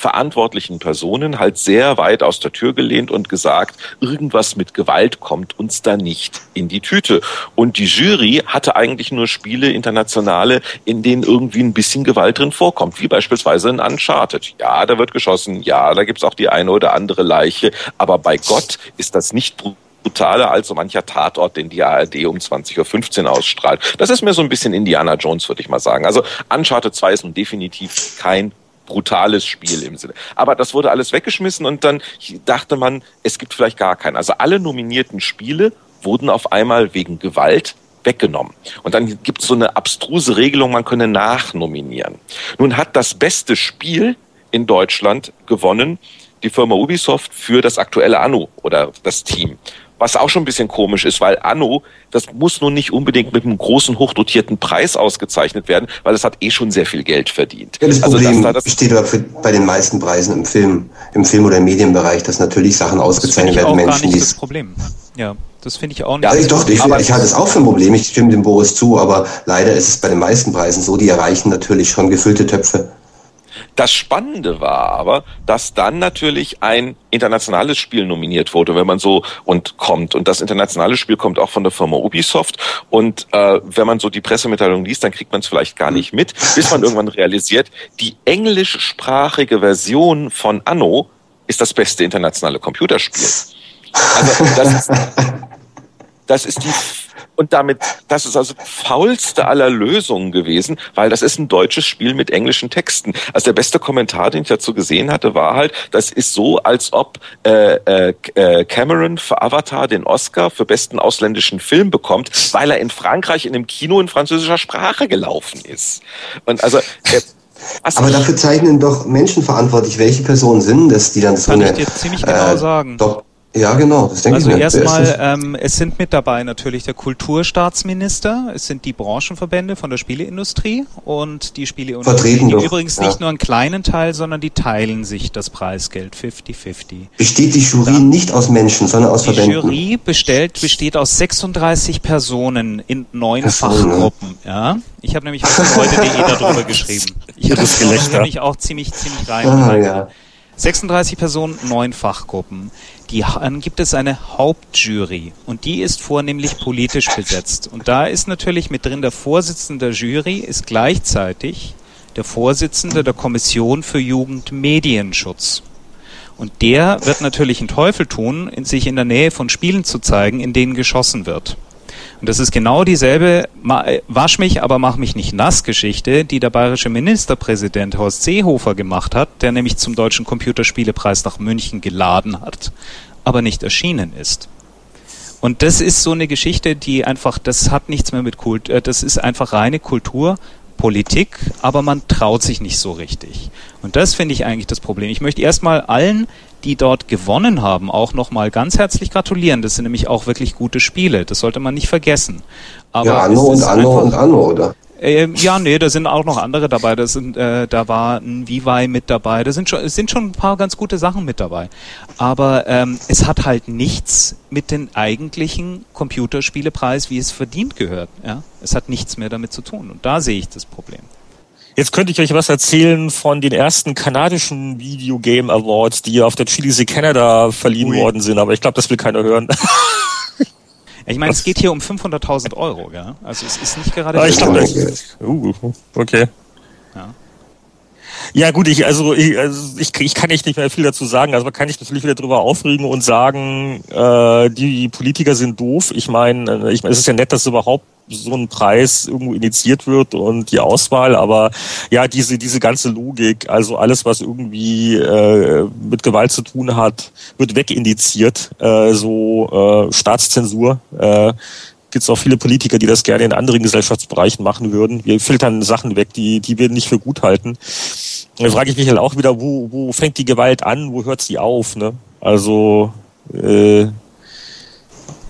verantwortlichen Personen halt sehr weit aus der Tür gelehnt und gesagt, irgendwas mit Gewalt kommt uns da nicht in die Tüte. Und die Jury hatte eigentlich nur Spiele internationale, in denen irgendwie ein bisschen Gewalt drin vorkommt, wie beispielsweise in Uncharted. Ja, da wird geschossen, ja, da gibt's auch die eine oder andere Leiche, aber bei Gott ist das nicht brutaler als so mancher Tatort, den die ARD um 20.15 Uhr ausstrahlt. Das ist mir so ein bisschen Indiana Jones, würde ich mal sagen. Also Uncharted 2 ist nun definitiv kein brutales Spiel im Sinne. Aber das wurde alles weggeschmissen und dann dachte man, es gibt vielleicht gar keinen. Also alle nominierten Spiele wurden auf einmal wegen Gewalt weggenommen. Und dann gibt es so eine abstruse Regelung, man könne nachnominieren. Nun hat das beste Spiel in Deutschland gewonnen die Firma Ubisoft für das aktuelle Anno oder das Team. Was auch schon ein bisschen komisch ist, weil Anno, das muss nun nicht unbedingt mit einem großen, hochdotierten Preis ausgezeichnet werden, weil es hat eh schon sehr viel Geld verdient. Ja, das also Problem das, das besteht aber bei den meisten Preisen im Film, im Film- oder Medienbereich, dass natürlich Sachen ausgezeichnet werden, Menschen, die das Problem. Ja, das finde ich auch nicht. Ja, ich, doch, ich, ich halte es auch für ein Problem. Ich stimme dem Boris zu, aber leider ist es bei den meisten Preisen so, die erreichen natürlich schon gefüllte Töpfe. Das Spannende war aber, dass dann natürlich ein internationales Spiel nominiert wurde, wenn man so und kommt. Und das internationale Spiel kommt auch von der Firma Ubisoft. Und äh, wenn man so die Pressemitteilung liest, dann kriegt man es vielleicht gar nicht mit, bis man irgendwann realisiert, die englischsprachige Version von Anno ist das beste internationale Computerspiel. Also das ist, das ist die und damit, das ist also faulste aller Lösungen gewesen, weil das ist ein deutsches Spiel mit englischen Texten. Also der beste Kommentar, den ich dazu gesehen hatte, war halt, das ist so, als ob äh, äh, Cameron für Avatar den Oscar für besten ausländischen Film bekommt, weil er in Frankreich in einem Kino in französischer Sprache gelaufen ist. Und also äh, aber dafür zeichnen doch Menschen verantwortlich, welche Personen sind das, die dann so Kann eine, ich dir ziemlich genau äh, sagen. Doch, ja, genau. Das denke also erstmal, ähm, es sind mit dabei natürlich der Kulturstaatsminister, es sind die Branchenverbände von der Spieleindustrie und die Spieleindustrie, Vertreten die doch. übrigens ja. nicht nur einen kleinen Teil, sondern die teilen sich das Preisgeld 50-50. Besteht die Jury Dann, nicht aus Menschen, sondern aus die Verbänden? Die Jury bestellt, besteht aus 36 Personen in neun Personen. Fachgruppen. Ja, ich habe nämlich heute.de darüber geschrieben. Ich habe das nämlich auch ziemlich ziemlich rein. Ah, ja. 36 Personen, neun Fachgruppen. Die, dann gibt es eine Hauptjury und die ist vornehmlich politisch besetzt. Und da ist natürlich mit drin der Vorsitzende der Jury ist gleichzeitig der Vorsitzende der Kommission für Jugendmedienschutz. Und der wird natürlich einen Teufel tun, sich in der Nähe von Spielen zu zeigen, in denen geschossen wird. Und das ist genau dieselbe Wasch mich, aber mach mich nicht nass Geschichte, die der bayerische Ministerpräsident Horst Seehofer gemacht hat, der nämlich zum Deutschen Computerspielepreis nach München geladen hat aber nicht erschienen ist. Und das ist so eine Geschichte, die einfach, das hat nichts mehr mit Kult, äh, das ist einfach reine Kultur, Politik, aber man traut sich nicht so richtig. Und das finde ich eigentlich das Problem. Ich möchte erstmal allen, die dort gewonnen haben, auch nochmal ganz herzlich gratulieren. Das sind nämlich auch wirklich gute Spiele. Das sollte man nicht vergessen. Aber ja, Anno und Anno und Anno, oder? Ähm, ja, nee, da sind auch noch andere dabei. Da, sind, äh, da war ein Vivi mit dabei. Da sind schon, es sind schon ein paar ganz gute Sachen mit dabei. Aber ähm, es hat halt nichts mit den eigentlichen Computerspielepreis, wie es verdient gehört. Ja? Es hat nichts mehr damit zu tun. Und da sehe ich das Problem. Jetzt könnte ich euch was erzählen von den ersten kanadischen Video Game Awards, die auf der GDC Canada verliehen Ui. worden sind, aber ich glaube, das will keiner hören. Ich meine, es geht hier um 500.000 Euro, ja. Also es ist nicht gerade. Ah, ich glaube, uh, okay. Ja. Ja gut, ich also ich, also ich, ich kann echt nicht mehr viel dazu sagen. Also man kann sich natürlich wieder drüber aufregen und sagen, äh, die Politiker sind doof. Ich meine, äh, ich mein, es ist ja nett, dass überhaupt so ein Preis irgendwo initiiert wird und die Auswahl, aber ja, diese, diese ganze Logik, also alles, was irgendwie äh, mit Gewalt zu tun hat, wird wegindiziert, äh, so äh, Staatszensur. Äh, gibt es auch viele Politiker, die das gerne in anderen Gesellschaftsbereichen machen würden. Wir filtern Sachen weg, die, die wir nicht für gut halten. Da frage ich mich halt auch wieder, wo, wo fängt die Gewalt an, wo hört sie auf? Ne? Also äh,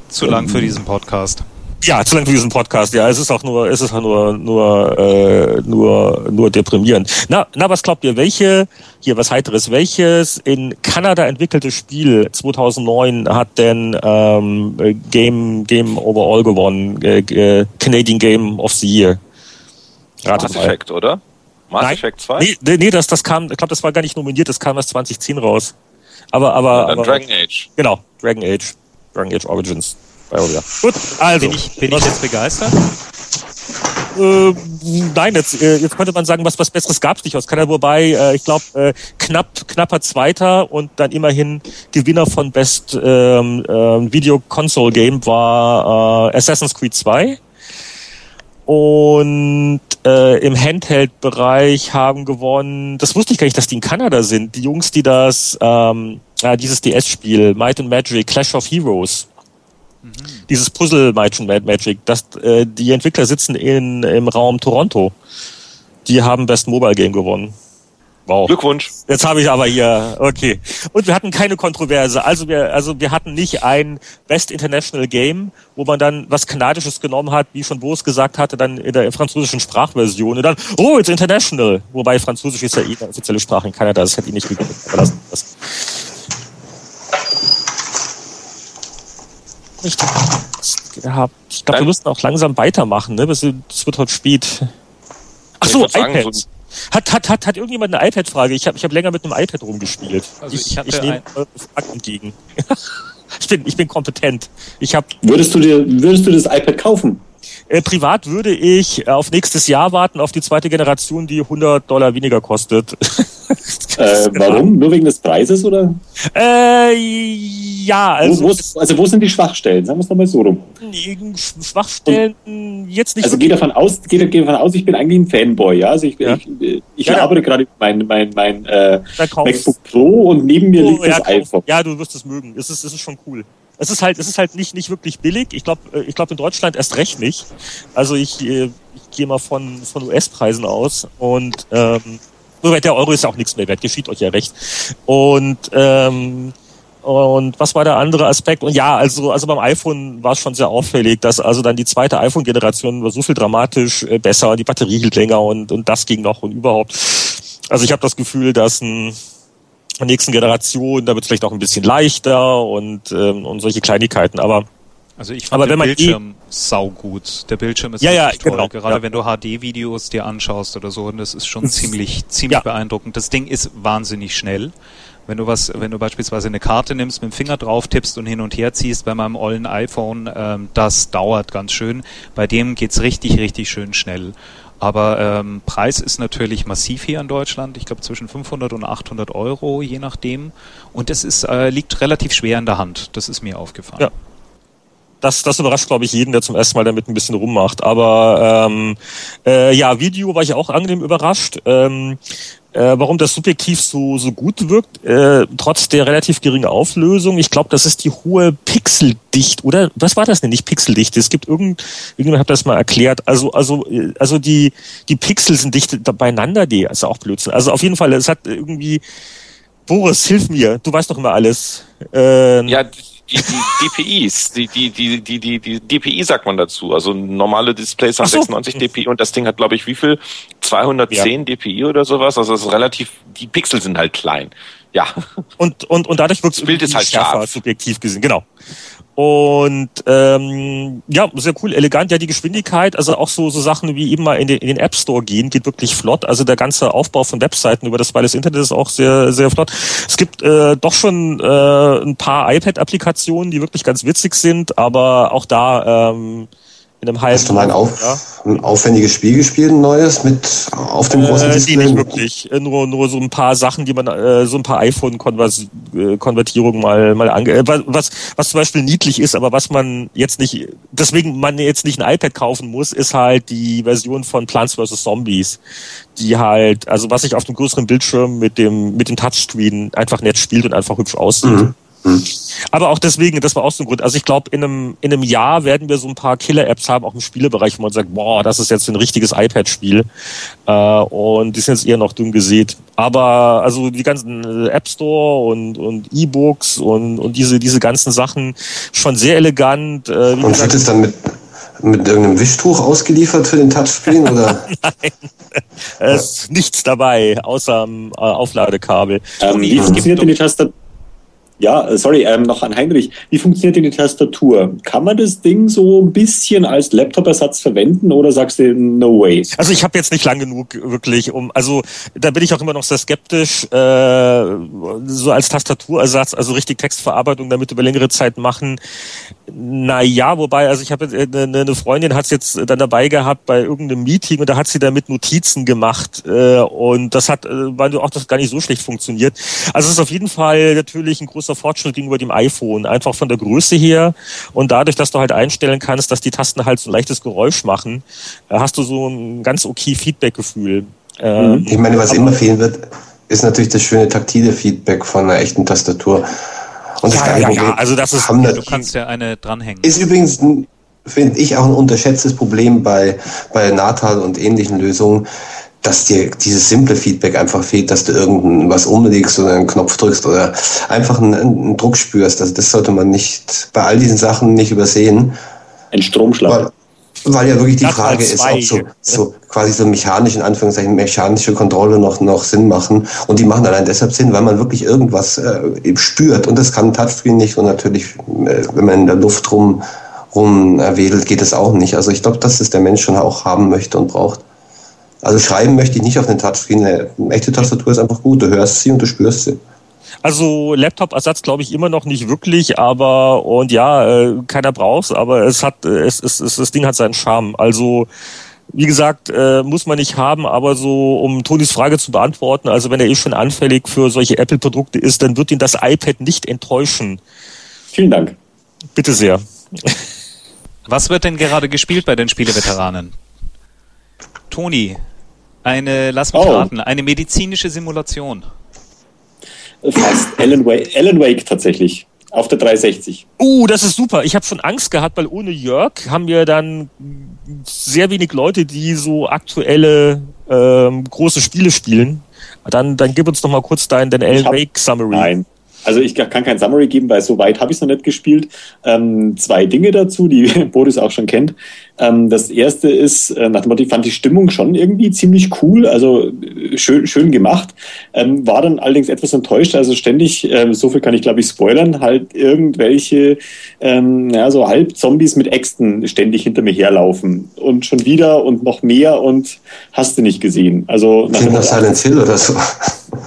zu lang für diesen Podcast. Ja, zu lang für diesen Podcast. Ja, es ist auch nur, es ist auch nur, nur, äh, nur, nur deprimierend. Na, na, was glaubt ihr? Welche hier was heiteres? Welches in Kanada entwickelte Spiel 2009 hat denn ähm, Game Game Overall gewonnen? Äh, äh, Canadian Game of the Year. Ratet Mass Effect, oder? Mass Nein, Effect 2? Nee, nee, das, das kam, ich glaube, das war gar nicht nominiert. Das kam erst 2010 raus. Aber, aber, ja, aber Dragon Age. Genau, Dragon Age, Dragon Age Origins. Ja, Gut, also. Bin ich, bin ich jetzt begeistert? Äh, nein, jetzt, äh, jetzt könnte man sagen, was, was Besseres gab es nicht aus Kanada, wobei äh, ich glaube äh, knapp knapper Zweiter und dann immerhin Gewinner von Best ähm, äh, Video Console Game war äh, Assassin's Creed 2. Und äh, im Handheld-Bereich haben gewonnen, das wusste ich gar nicht, dass die in Kanada sind, die Jungs, die das, ähm, ja, dieses DS-Spiel, Might and Magic, Clash of Heroes, Mhm. Dieses Puzzle Magic, das, äh, die Entwickler sitzen in, im Raum Toronto. Die haben Best Mobile Game gewonnen. Wow. Glückwunsch. Jetzt habe ich aber hier, okay. Und wir hatten keine Kontroverse. Also wir, also wir hatten nicht ein Best International Game, wo man dann was Kanadisches genommen hat, wie schon Boos gesagt hatte, dann in der französischen Sprachversion und dann, oh, it's international. Wobei Französisch ist ja eh eine offizielle Sprache in Kanada, das hätte ihn nicht gegeben. Aber das, das nicht gehabt. Ich glaube, wir müssen auch langsam weitermachen, ne? Es wird heute spät. Ach so, iPads. Hat, hat, hat, hat irgendjemand eine iPad-Frage? Ich habe ich hab länger mit einem iPad rumgespielt. Also ich, ich, ich nehme eure Fragen entgegen. ich, bin, ich bin kompetent. Ich hab, würdest, du dir, würdest du das iPad kaufen? Äh, privat würde ich auf nächstes Jahr warten, auf die zweite Generation, die 100 Dollar weniger kostet. äh, warum? Nur wegen des Preises oder? Äh, ja, also. Wo, wo, also wo sind die Schwachstellen? Sagen wir es doch mal so rum. Schwachstellen Und, jetzt nicht. Also geh davon aus, geh, geh davon aus, ich bin eigentlich ein Fanboy, ja. Also ich, ja. ich, ich ja, arbeite gerade mein, mein, mein äh, MacBook Pro und neben mir oh, liegt das iPhone. Ja, du wirst es mögen. Es ist, es ist schon cool es ist halt, es ist halt nicht, nicht wirklich billig. Ich glaube, äh, ich glaube in Deutschland erst recht nicht. Also ich, äh, ich gehe mal von, von US-Preisen aus und ähm, der Euro ist ja auch nichts mehr wert, geschieht euch ja recht. Und ähm, und was war der andere Aspekt? Und ja, also, also beim iPhone war es schon sehr auffällig, dass also dann die zweite iPhone-Generation war so viel dramatisch äh, besser, die Batterie hielt länger und, und das ging noch und überhaupt. Also ich habe das Gefühl, dass ein nächsten Generation, da wird vielleicht auch ein bisschen leichter und, ähm, und solche Kleinigkeiten, aber also ich fand aber den Bildschirm eh saugut. Der Bildschirm ist ja, ja, toll. Genau, Gerade ja. wenn du HD-Videos dir anschaust oder so, und das ist schon ziemlich, ziemlich ja. beeindruckend. Das Ding ist wahnsinnig schnell. Wenn du was, wenn du beispielsweise eine Karte nimmst, mit dem Finger drauf tippst und hin und her ziehst bei meinem ollen iPhone, ähm, das dauert ganz schön. Bei dem geht's richtig, richtig schön schnell. Aber ähm, Preis ist natürlich massiv hier in Deutschland. Ich glaube zwischen 500 und 800 Euro, je nachdem. Und es ist, äh, liegt relativ schwer in der Hand. Das ist mir aufgefallen. Ja. Das, das überrascht, glaube ich, jeden, der zum ersten Mal damit ein bisschen rummacht. Aber ähm, äh, ja, Video war ich auch angenehm überrascht. Ähm, äh, warum das subjektiv so, so gut wirkt, äh, trotz der relativ geringen Auflösung. Ich glaube, das ist die hohe Pixeldicht, oder? Was war das denn? Nicht Pixeldichte. Es gibt irgend, irgendjemand hat das mal erklärt. Also, also, also die, die Pixel sind dicht beieinander, die ist auch Blödsinn. Also auf jeden Fall, es hat irgendwie, Boris, hilf mir, du weißt doch immer alles. Ähm, ja, die, die DPIs, die, die, die, die, die, die DPI sagt man dazu. Also normale Displays haben so. 96 DPI und das Ding hat, glaube ich, wie viel? 210 ja. DPI oder sowas. Also es ist relativ, die Pixel sind halt klein. Ja. Und, und, und dadurch wirkt das Bild ist halt schärfer, scharf. subjektiv gesehen. Genau. Und ähm, ja, sehr cool, elegant. Ja, die Geschwindigkeit, also auch so, so Sachen wie eben mal in den, in den App Store gehen, geht wirklich flott. Also der ganze Aufbau von Webseiten über das Wireless Internet ist auch sehr, sehr flott. Es gibt äh, doch schon äh, ein paar iPad-Applikationen, die wirklich ganz witzig sind, aber auch da ähm, in einem halben Hast du mal ein, auf, ja. ein aufwendiges Spiel gespielt, ein neues, mit auf dem großen äh, Display? nicht wirklich. Äh, nur, nur so ein paar Sachen, die man, äh, so ein paar iPhone-Konvertierungen äh, mal, mal ange... Äh, was, was zum Beispiel niedlich ist, aber was man jetzt nicht, deswegen man jetzt nicht ein iPad kaufen muss, ist halt die Version von Plants vs. Zombies. Die halt, also was sich auf dem größeren Bildschirm mit dem, mit dem Touchscreen einfach nett spielt und einfach hübsch aussieht. Mhm. Hm. Aber auch deswegen, das war auch so ein Grund. Also ich glaube, in einem, in einem Jahr werden wir so ein paar Killer-Apps haben, auch im Spielebereich, wo man sagt, boah, das ist jetzt ein richtiges iPad-Spiel. Äh, und die sind jetzt eher noch dünn gesät. Aber also die ganzen App Store und, und E-Books und, und diese, diese ganzen Sachen schon sehr elegant. Äh, und wird es dann mit, mit irgendeinem Wischtuch ausgeliefert für den Touchscreen oder? Nein, es ist nichts dabei, außer am äh, Aufladekabel. Ähm, wie funktioniert denn die Tastatur? Ja, äh, sorry, ähm, noch an Heinrich. Wie funktioniert denn die Tastatur? Kann man das Ding so ein bisschen als Laptop-Ersatz verwenden oder sagst du no way? Also ich habe jetzt nicht lang genug wirklich, um, also da bin ich auch immer noch sehr skeptisch, äh, so als Tastaturersatz, also richtig Textverarbeitung damit über längere Zeit machen. Na ja, wobei, also ich habe eine, eine Freundin hat es jetzt dann dabei gehabt bei irgendeinem Meeting und da hat sie damit Notizen gemacht äh, und das hat, äh, weil auch das gar nicht so schlecht funktioniert. Also es ist auf jeden Fall natürlich ein großer großer Fortschritt gegenüber dem iPhone, einfach von der Größe her und dadurch, dass du halt einstellen kannst, dass die Tasten halt so ein leichtes Geräusch machen, äh, hast du so ein ganz okay Feedback-Gefühl. Ähm, ich meine, was immer fehlen wird, ist natürlich das schöne taktile Feedback von einer echten Tastatur. Und ja, ja, ja, also das ist, ja, du kannst ja eine dranhängen. Ist übrigens finde ich auch ein unterschätztes Problem bei, bei Natal und ähnlichen Lösungen dass dir dieses simple Feedback einfach fehlt, dass du irgendwas umlegst oder einen Knopf drückst oder einfach einen, einen Druck spürst. Also das sollte man nicht bei all diesen Sachen nicht übersehen. Ein Stromschlag. Weil, weil ja wirklich die das Frage ist, ob so, so quasi so mechanisch, in Anführungszeichen mechanische Kontrolle noch, noch Sinn machen. Und die machen allein deshalb Sinn, weil man wirklich irgendwas äh, spürt. Und das kann ein Touchscreen nicht. Und natürlich, äh, wenn man in der Luft rum, rum erwedelt, geht es auch nicht. Also ich glaube, dass es der Mensch schon auch haben möchte und braucht. Also schreiben möchte ich nicht auf den Touchscreen. Eine echte Tastatur ist einfach gut. Du hörst sie und du spürst sie. Also Laptop-Ersatz glaube ich immer noch nicht wirklich, aber und ja, äh, keiner braucht's, aber es hat, es, es, es, das Ding hat seinen Charme. Also wie gesagt, äh, muss man nicht haben, aber so, um Tonis Frage zu beantworten, also wenn er eh schon anfällig für solche Apple-Produkte ist, dann wird ihn das iPad nicht enttäuschen. Vielen Dank. Bitte sehr. Was wird denn gerade gespielt bei den Spieleveteranen? Toni, eine, lass mich oh. raten, eine medizinische Simulation. Fast. Alan Wake, Alan Wake tatsächlich. Auf der 360. Uh, das ist super. Ich habe schon Angst gehabt, weil ohne Jörg haben wir dann sehr wenig Leute, die so aktuelle ähm, große Spiele spielen. Dann, dann gib uns noch mal kurz dein, dein Alan Wake Summary. Nein, also ich kann kein Summary geben, weil so weit habe ich es noch nicht gespielt. Ähm, zwei Dinge dazu, die Boris auch schon kennt. Ähm, das erste ist, äh, nach dem Motto, ich fand die Stimmung schon irgendwie ziemlich cool, also äh, schön, schön gemacht. Ähm, war dann allerdings etwas enttäuscht, also ständig, äh, so viel kann ich glaube ich spoilern, halt irgendwelche, ähm, ja, so Halbzombies mit Äxten ständig hinter mir herlaufen. Und schon wieder und noch mehr und hast du nicht gesehen. Also nach Kinder Silent Hill oder so.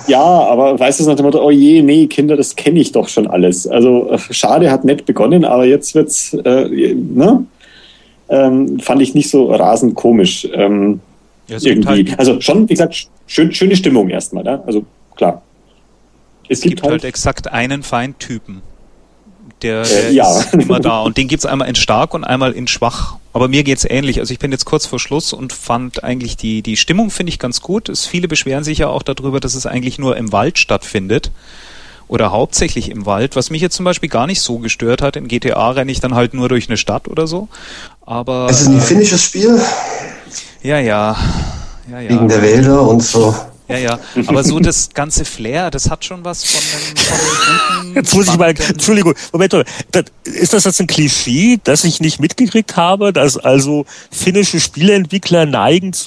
Ja, aber weißt du nach dem Motto, oh je, nee, Kinder, das kenne ich doch schon alles. Also äh, schade, hat nett begonnen, aber jetzt wird's, äh, ne? Ähm, fand ich nicht so rasend komisch. Ähm, ja, irgendwie. Halt also schon, wie gesagt, schön, schöne Stimmung erstmal, ne? Also klar. Es, es gibt, gibt halt, halt exakt einen Feindtypen Der, der äh, ja. ist immer da. Und den gibt's einmal in stark und einmal in schwach. Aber mir geht's ähnlich. Also ich bin jetzt kurz vor Schluss und fand eigentlich die, die Stimmung finde ich ganz gut. Es, viele beschweren sich ja auch darüber, dass es eigentlich nur im Wald stattfindet. Oder hauptsächlich im Wald, was mich jetzt zum Beispiel gar nicht so gestört hat. In GTA renne ich dann halt nur durch eine Stadt oder so. Aber. Es ist ein äh, finnisches Spiel. Ja, ja. ja, ja. Wegen der Wälder und so. Ja, ja. Aber so das ganze Flair, das hat schon was von einem, guten. Jetzt muss ich mal, Entschuldigung, Moment, das, ist das jetzt ein Klischee, das ich nicht mitgekriegt habe, dass also finnische Spieleentwickler neigen zu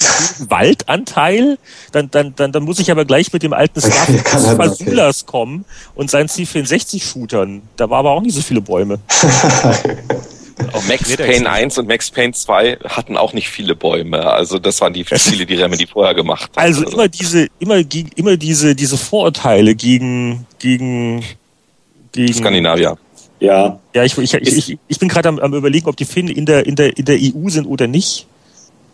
Waldanteil? Dann, dann, dann, dann muss ich aber gleich mit dem alten Fasulas kommen und seinen C64-Shootern. Da war aber auch nicht so viele Bäume. Auch Max Payne 1 und Max Payne 2 hatten auch nicht viele Bäume. Also das waren die Spiele, die Remedy vorher gemacht hat. Also, also immer diese, immer, immer diese, diese Vorurteile gegen, gegen, gegen Skandinavier. Ja. Ja, ich, ich, ich, ich bin gerade am, am überlegen, ob die Finnen in der, in der, in der EU sind oder nicht.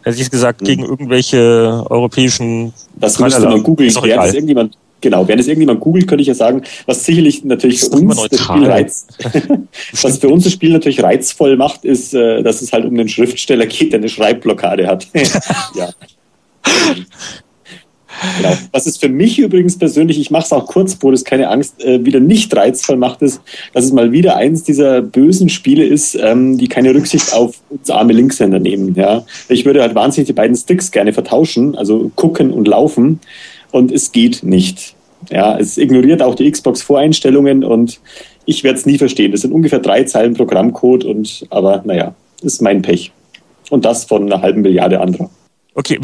Also ich gesagt, hm. gegen irgendwelche europäischen. Das müsste man googeln. Wäre das irgendjemand Genau, wenn es irgendjemand googelt, könnte ich ja sagen, was sicherlich natürlich für uns das Spiel reiz, was für uns das Spiel natürlich reizvoll macht, ist, äh, dass es halt um den Schriftsteller geht, der eine Schreibblockade hat. ja. Genau. Was es für mich übrigens persönlich, ich mache es auch kurz, Boris, keine Angst, äh, wieder nicht reizvoll macht, ist, dass es mal wieder eins dieser bösen Spiele ist, ähm, die keine Rücksicht auf uns arme Linkshänder nehmen. Ja? Ich würde halt wahnsinnig die beiden Sticks gerne vertauschen, also gucken und laufen und es geht nicht. Ja, es ignoriert auch die Xbox-Voreinstellungen und ich werde es nie verstehen. Das sind ungefähr drei Zeilen Programmcode und aber naja, ist mein Pech. Und das von einer halben Milliarde anderer. Okay,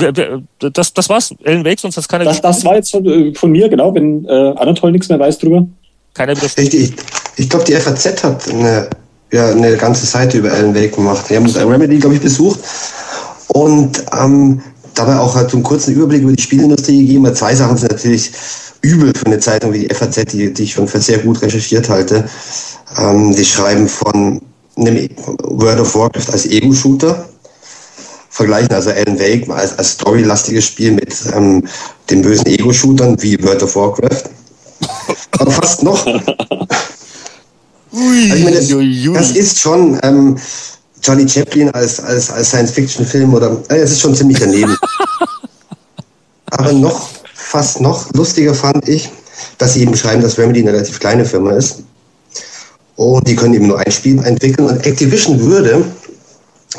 das, das war's. Ellen Wake, sonst hat keiner Das, das war jetzt von, äh, von, mir, genau, wenn äh, Anatol nichts mehr weiß drüber. Keiner Ich, ich, ich glaube, die FAZ hat eine, ja, eine ganze Seite über Alan Wake gemacht. Die haben Remedy, glaube ich, besucht. Und ähm, dabei auch halt so einen kurzen Überblick über die Spielindustrie gegeben. Zwei Sachen sind natürlich übel für eine Zeitung wie die FAZ, die, die ich schon für sehr gut recherchiert halte. Ähm, die schreiben von einem World of Warcraft als Ego-Shooter, vergleichen also Alan Wake als, als storylastiges Spiel mit ähm, den bösen Ego-Shootern wie World of Warcraft. Aber fast noch. Ui, also meine, das, das, ist schon ähm, Johnny Chaplin als, als, als Science-Fiction-Film oder äh, es ist schon ziemlich daneben. Aber noch fast noch lustiger fand ich, dass sie eben beschreiben, dass Remedy eine relativ kleine Firma ist. Und die können eben nur ein Spiel entwickeln. Und Activision würde,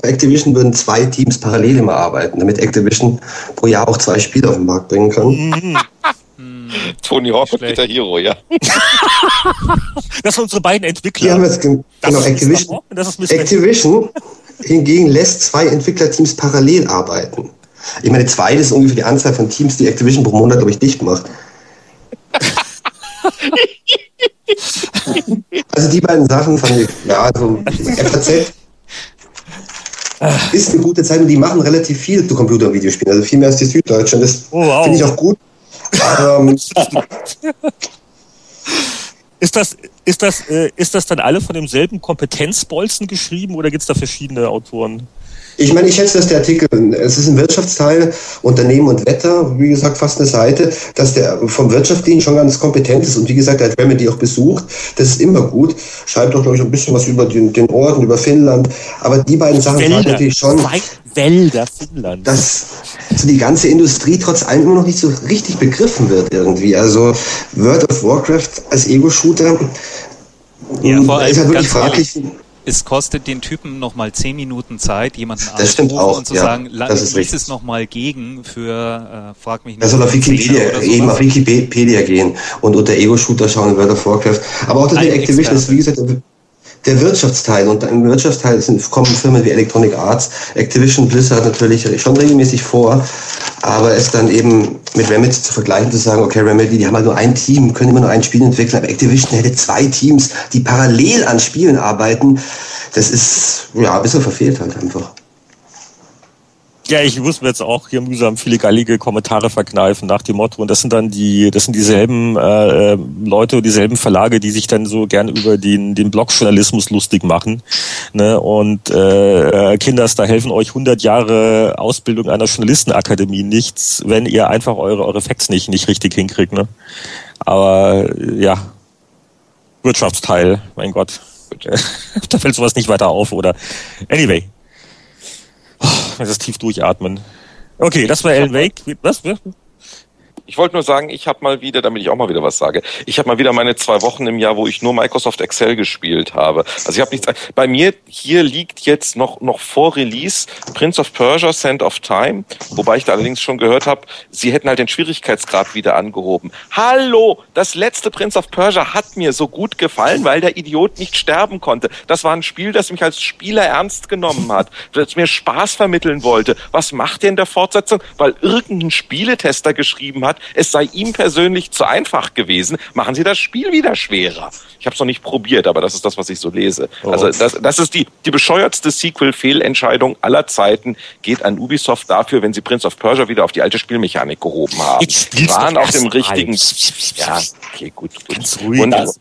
Activision würden zwei Teams parallel immer arbeiten, damit Activision pro Jahr auch zwei Spiele auf den Markt bringen kann. Tony Hawk und Peter Hero, ja. das sind unsere beiden Entwickler. Genau, Activision, Activision hingegen lässt zwei Entwicklerteams parallel arbeiten. Ich meine, zwei ist ungefähr die Anzahl von Teams, die Activision pro Monat, glaube ich, dicht macht. also die beiden Sachen fand ich, ja, also FAZ ist eine gute Zeit und die machen relativ viel zu Computer- und Videospielen, also viel mehr als die Süddeutsche. Und das oh, wow. finde ich auch gut. Ähm, ist das, ist, das, äh, ist das dann alle von demselben Kompetenzbolzen geschrieben oder gibt es da verschiedene Autoren? Ich meine, ich schätze, dass der Artikel, es ist ein Wirtschaftsteil, Unternehmen und Wetter, wie gesagt, fast eine Seite, dass der vom Wirtschaftlichen schon ganz kompetent ist und wie gesagt, er hat Remedy auch besucht. Das ist immer gut. Schreibt doch, glaube ich, ein bisschen was über den, den Orden, über Finnland. Aber die beiden Sachen Wälder, sagen natürlich schon. Wälder Finnland. Dass die ganze Industrie trotz allem immer noch nicht so richtig begriffen wird irgendwie. Also World of Warcraft als Ego-Shooter. Ja, vor allem ist halt wirklich fraglich. Ehrlich es kostet den Typen nochmal zehn Minuten Zeit, jemanden anzurufen und zu ja, sagen, lies es nochmal gegen für, äh, frag mich nicht. Er soll auf Wikipedia, eben auf Wikipedia gehen und unter Ego-Shooter schauen, World of Warcraft. Aber auch das mit Activision ist, wie gesagt, der Wirtschaftsteil. Und im Wirtschaftsteil sind, kommen Firmen wie Electronic Arts, Activision Blizzard natürlich schon regelmäßig vor, aber es dann eben mit Remedy zu vergleichen, zu sagen, okay, Remedy, die haben halt nur ein Team, können immer nur ein Spiel entwickeln, aber Activision hätte zwei Teams, die parallel an Spielen arbeiten, das ist ja ein bisschen verfehlt halt einfach. Ja, ich muss mir jetzt auch hier mühsam viele gallige Kommentare verkneifen nach dem Motto. Und das sind dann die, das sind dieselben äh, Leute, dieselben Verlage, die sich dann so gerne über den, den Blogjournalismus lustig machen. Ne? Und äh, Kinders, da helfen euch 100 Jahre Ausbildung einer Journalistenakademie nichts, wenn ihr einfach eure, eure Facts nicht, nicht richtig hinkriegt. Ne? Aber ja, Wirtschaftsteil, mein Gott. da fällt sowas nicht weiter auf, oder? Anyway. Oh, das ist tief durchatmen. Okay, das war Alan Wake. Was? Ich wollte nur sagen, ich habe mal wieder, damit ich auch mal wieder was sage, ich habe mal wieder meine zwei Wochen im Jahr, wo ich nur Microsoft Excel gespielt habe. Also ich habe nichts. Bei mir hier liegt jetzt noch noch vor Release Prince of Persia: Sand of Time, wobei ich da allerdings schon gehört habe, sie hätten halt den Schwierigkeitsgrad wieder angehoben. Hallo, das letzte Prince of Persia hat mir so gut gefallen, weil der Idiot nicht sterben konnte. Das war ein Spiel, das mich als Spieler ernst genommen hat, das mir Spaß vermitteln wollte. Was macht ihr in der Fortsetzung? Weil irgendein Spieletester geschrieben hat, es sei ihm persönlich zu einfach gewesen, machen sie das Spiel wieder schwerer. Ich habe es noch nicht probiert, aber das ist das, was ich so lese. Oh. Also das, das ist die, die bescheuertste Sequel-Fehlentscheidung aller Zeiten, geht an Ubisoft dafür, wenn sie Prince of Persia wieder auf die alte Spielmechanik gehoben haben. Jetzt waren auf dem richtigen... Ja, okay, gut. gut. Ganz ruhig. Und, also,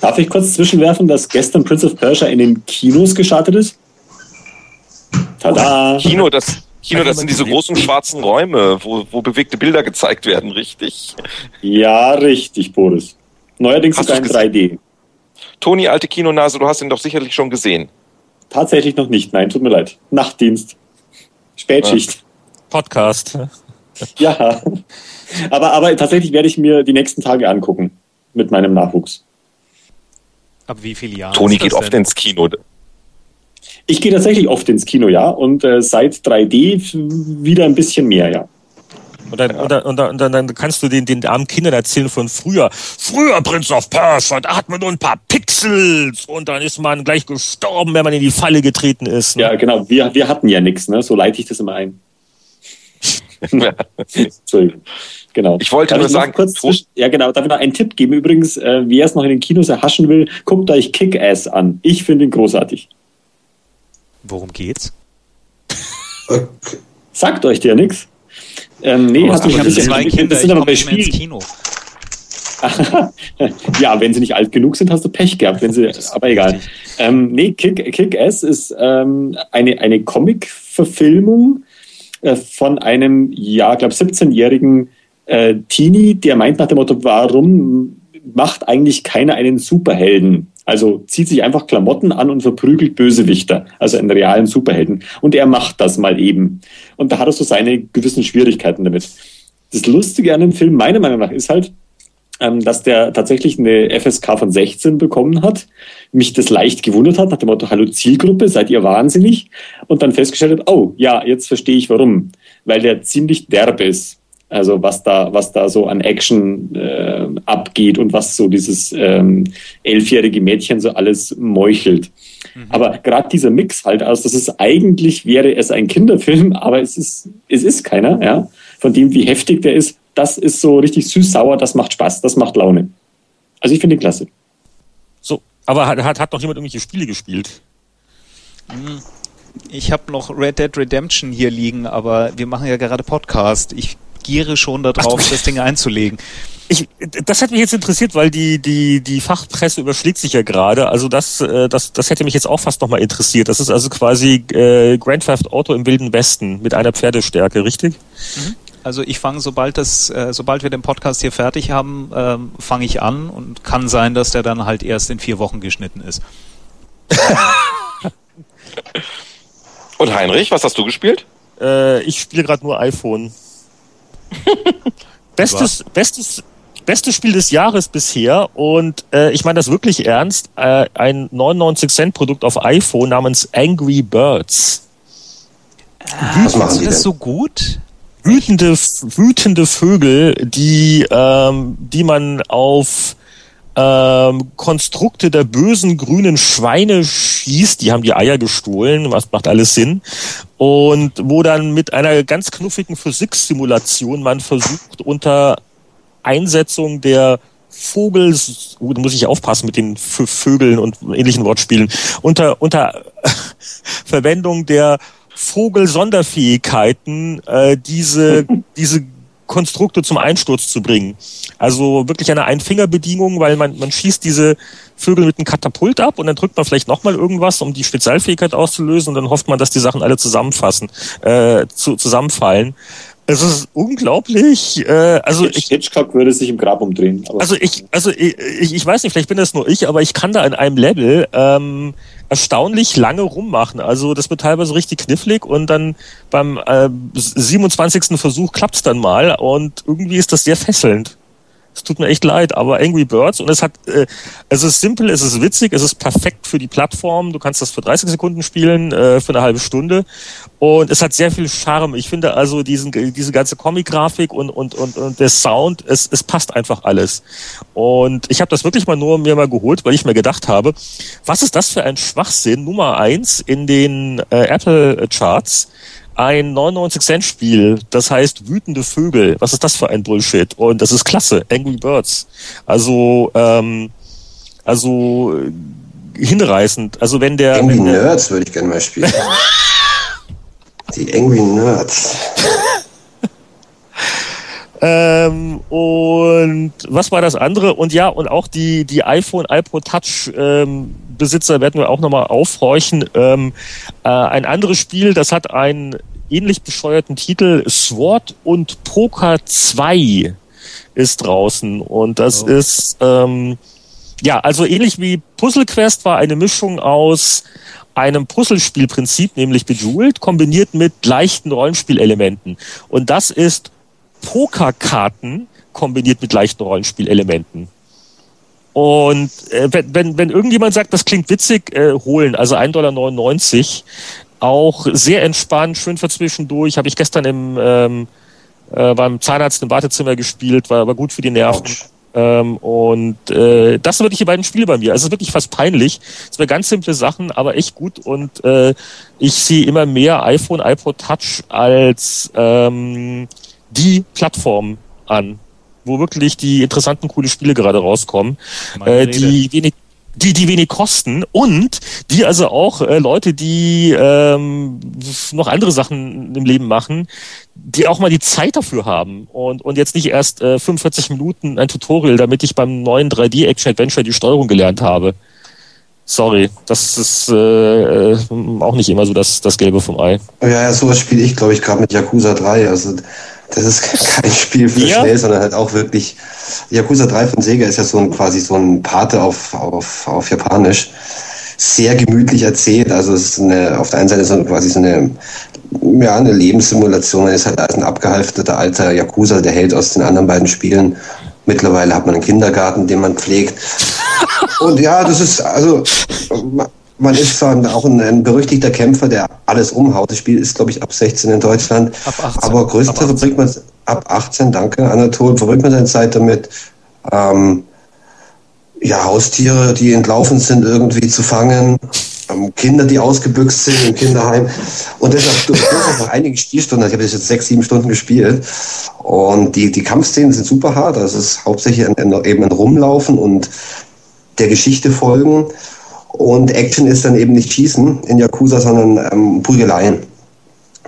darf ich kurz zwischenwerfen, dass gestern Prince of Persia in den Kinos gestartet ist? Tada! Kino, das, Kino, das sind diese großen schwarzen Räume, wo, wo bewegte Bilder gezeigt werden, richtig? Ja, richtig, Boris. Neuerdings sogar in 3D. Toni, alte Kinonase, du hast ihn doch sicherlich schon gesehen. Tatsächlich noch nicht, nein, tut mir leid. Nachtdienst. Spätschicht. Podcast. Ja. Aber, aber tatsächlich werde ich mir die nächsten Tage angucken. Mit meinem Nachwuchs. Ab wie viele Jahren? Toni geht oft ins Kino. Ich gehe tatsächlich oft ins Kino, ja, und äh, seit 3D wieder ein bisschen mehr, ja. Und dann, ja. und, dann, und, dann, und dann kannst du den, den armen Kindern erzählen von früher. Früher Prince of Persia, da hat man nur ein paar Pixels und dann ist man gleich gestorben, wenn man in die Falle getreten ist. Ne? Ja, genau. Wir, wir hatten ja nichts, ne? So leite ich das immer ein. Entschuldigung. Genau. Ich wollte nur sagen, kurz zwischen, ja genau, darf ich noch einen Tipp geben? Übrigens, äh, wer es noch in den Kinos erhaschen will, guckt euch Kick-Ass an. Ich finde ihn großartig. Worum geht's? Sagt euch der nichts? Ähm, nee, hast du ich habe zwei Kinder, sind aber bei Spiel. Kino. ja, wenn sie nicht alt genug sind, hast du Pech gehabt. Wenn sie, aber egal. Ähm, nee, Kick, Kick Ass ist ähm, eine, eine Comic-Verfilmung äh, von einem, ja, glaube 17-jährigen äh, Teenie, der meint nach dem Motto, warum macht eigentlich keiner einen Superhelden? Also zieht sich einfach Klamotten an und verprügelt Bösewichter, also einen realen Superhelden. Und er macht das mal eben. Und da hat er so seine gewissen Schwierigkeiten damit. Das Lustige an dem Film, meiner Meinung nach, ist halt, ähm, dass der tatsächlich eine FSK von 16 bekommen hat, mich das leicht gewundert hat, nach dem Motto, hallo Zielgruppe, seid ihr wahnsinnig? Und dann festgestellt hat, oh, ja, jetzt verstehe ich warum. Weil der ziemlich derb ist. Also was da, was da so an Action äh, abgeht und was so dieses ähm, elfjährige Mädchen so alles meuchelt. Mhm. Aber gerade dieser Mix halt aus, das ist eigentlich wäre es ein Kinderfilm, aber es ist, es ist keiner, ja. Von dem, wie heftig der ist, das ist so richtig süß-sauer, das macht Spaß, das macht Laune. Also ich finde ihn klasse. So, aber hat, hat, hat noch jemand irgendwelche Spiele gespielt? Mhm. Ich habe noch Red Dead Redemption hier liegen, aber wir machen ja gerade Podcast. Ich giere schon darauf, Ach, das Ding einzulegen. Ich, das hat mich jetzt interessiert, weil die, die, die Fachpresse überschlägt sich ja gerade. Also das, äh, das, das hätte mich jetzt auch fast nochmal interessiert. Das ist also quasi äh, Grand Theft Auto im Wilden Westen mit einer Pferdestärke, richtig? Mhm. Also ich fange, sobald das, äh, sobald wir den Podcast hier fertig haben, äh, fange ich an und kann sein, dass der dann halt erst in vier Wochen geschnitten ist. und Heinrich, was hast du gespielt? Äh, ich spiele gerade nur iPhone. bestes, bestes, bestes Spiel des Jahres bisher und äh, ich meine das wirklich ernst. Äh, ein 99 Cent Produkt auf iPhone namens Angry Birds. Ah, Was machen Sie das so gut? Wütende, wütende Vögel, die, ähm, die man auf ähm, Konstrukte der bösen grünen Schweine schießt, die haben die Eier gestohlen, was macht alles Sinn. Und wo dann mit einer ganz knuffigen Physiksimulation man versucht, unter Einsetzung der Vogels, uh, da muss ich aufpassen mit den Vögeln und ähnlichen Wortspielen, unter, unter Verwendung der Vogel-Sonderfähigkeiten äh, diese, diese Konstrukte zum Einsturz zu bringen. Also wirklich eine Einfingerbedienung, weil man, man schießt diese Vögel mit einem Katapult ab und dann drückt man vielleicht nochmal irgendwas, um die Spezialfähigkeit auszulösen und dann hofft man, dass die Sachen alle zusammenfassen, äh, zu, zusammenfallen. Es ist unglaublich. Äh, also ich, Hitchcock würde sich im Grab umdrehen. also ich, also ich, ich weiß nicht, vielleicht bin das nur ich, aber ich kann da in einem Level ähm, erstaunlich lange rummachen. Also das wird teilweise richtig knifflig und dann beim äh, 27. Versuch klappt's dann mal und irgendwie ist das sehr fesselnd. Es tut mir echt leid, aber Angry Birds und es hat, äh, es ist simpel, es ist witzig, es ist perfekt für die Plattform. Du kannst das für 30 Sekunden spielen, äh, für eine halbe Stunde und es hat sehr viel Charme. Ich finde also diesen, diese ganze Comic-Grafik und, und, und, und der Sound, es, es passt einfach alles. Und ich habe das wirklich mal nur mir mal geholt, weil ich mir gedacht habe, was ist das für ein Schwachsinn Nummer eins in den äh, Apple Charts? Ein 99-Cent-Spiel, das heißt wütende Vögel. Was ist das für ein Bullshit? Und das ist klasse, Angry Birds. Also, ähm, also äh, hinreißend. Also wenn der. Angry wenn der, Nerds würde ich gerne mal spielen. Die Angry Nerds. ähm, und was war das andere? Und ja, und auch die, die iPhone, iPod Touch ähm, Besitzer werden wir auch nochmal aufhorchen. Ähm, äh, ein anderes Spiel, das hat einen ähnlich bescheuerten Titel, Sword und Poker 2 ist draußen. Und das oh. ist, ähm, ja, also ähnlich wie Puzzle Quest war eine Mischung aus einem Puzzlespielprinzip, nämlich Bejeweled, kombiniert mit leichten Rollenspielelementen. Und das ist Pokerkarten kombiniert mit leichten Rollenspielelementen. Und äh, wenn, wenn, wenn irgendjemand sagt, das klingt witzig, äh, holen, also 1,99 Dollar. Auch sehr entspannt, schön für zwischendurch. Habe ich gestern im ähm, äh, beim Zahnarzt im Wartezimmer gespielt, war, war gut für die Nerven. Ähm, und äh, das sind wirklich die beiden Spiele bei mir. Also es ist wirklich fast peinlich. Es sind ganz simple Sachen, aber echt gut. Und äh, ich sehe immer mehr iPhone, iPod Touch als ähm, die Plattform an wo wirklich die interessanten, coole Spiele gerade rauskommen, äh, die wenig die, die wenig kosten und die also auch äh, Leute, die ähm, noch andere Sachen im Leben machen, die auch mal die Zeit dafür haben und, und jetzt nicht erst äh, 45 Minuten ein Tutorial, damit ich beim neuen 3D-Action-Adventure die Steuerung gelernt habe. Sorry, das ist äh, äh, auch nicht immer so das, das Gelbe vom Ei. Ja, ja sowas spiele ich, glaube ich, gerade mit Yakuza 3. Also das ist kein Spiel für ja. schnell, sondern halt auch wirklich. Yakuza 3 von Sega ist ja so ein quasi so ein Pate auf, auf, auf Japanisch. Sehr gemütlich erzählt. Also es ist eine, auf der einen Seite so quasi so eine, ja, eine Lebenssimulation. Man ist halt als ein abgehalfterter alter Yakuza, der Held aus den anderen beiden Spielen. Mittlerweile hat man einen Kindergarten, den man pflegt. Und ja, das ist, also, man ist zwar auch ein, ein, berüchtigter Kämpfer, der alles umhaut. Das Spiel ist, glaube ich, ab 16 in Deutschland. Ab 18. Aber größtenteils verbringt man ab 18, danke, Anatol, verbringt man seine Zeit damit, ähm, ja, Haustiere, die entlaufen sind, irgendwie zu fangen, ähm, Kinder, die ausgebüxt sind im Kinderheim. Und deshalb durchaus noch einige Spielstunden. Ich habe jetzt sechs, sieben Stunden gespielt. Und die, die Kampfszenen sind super hart. Also es ist hauptsächlich ein, ein, eben ein Rumlaufen und der Geschichte folgen. Und Action ist dann eben nicht Schießen in Yakuza, sondern ähm, Prügeleien.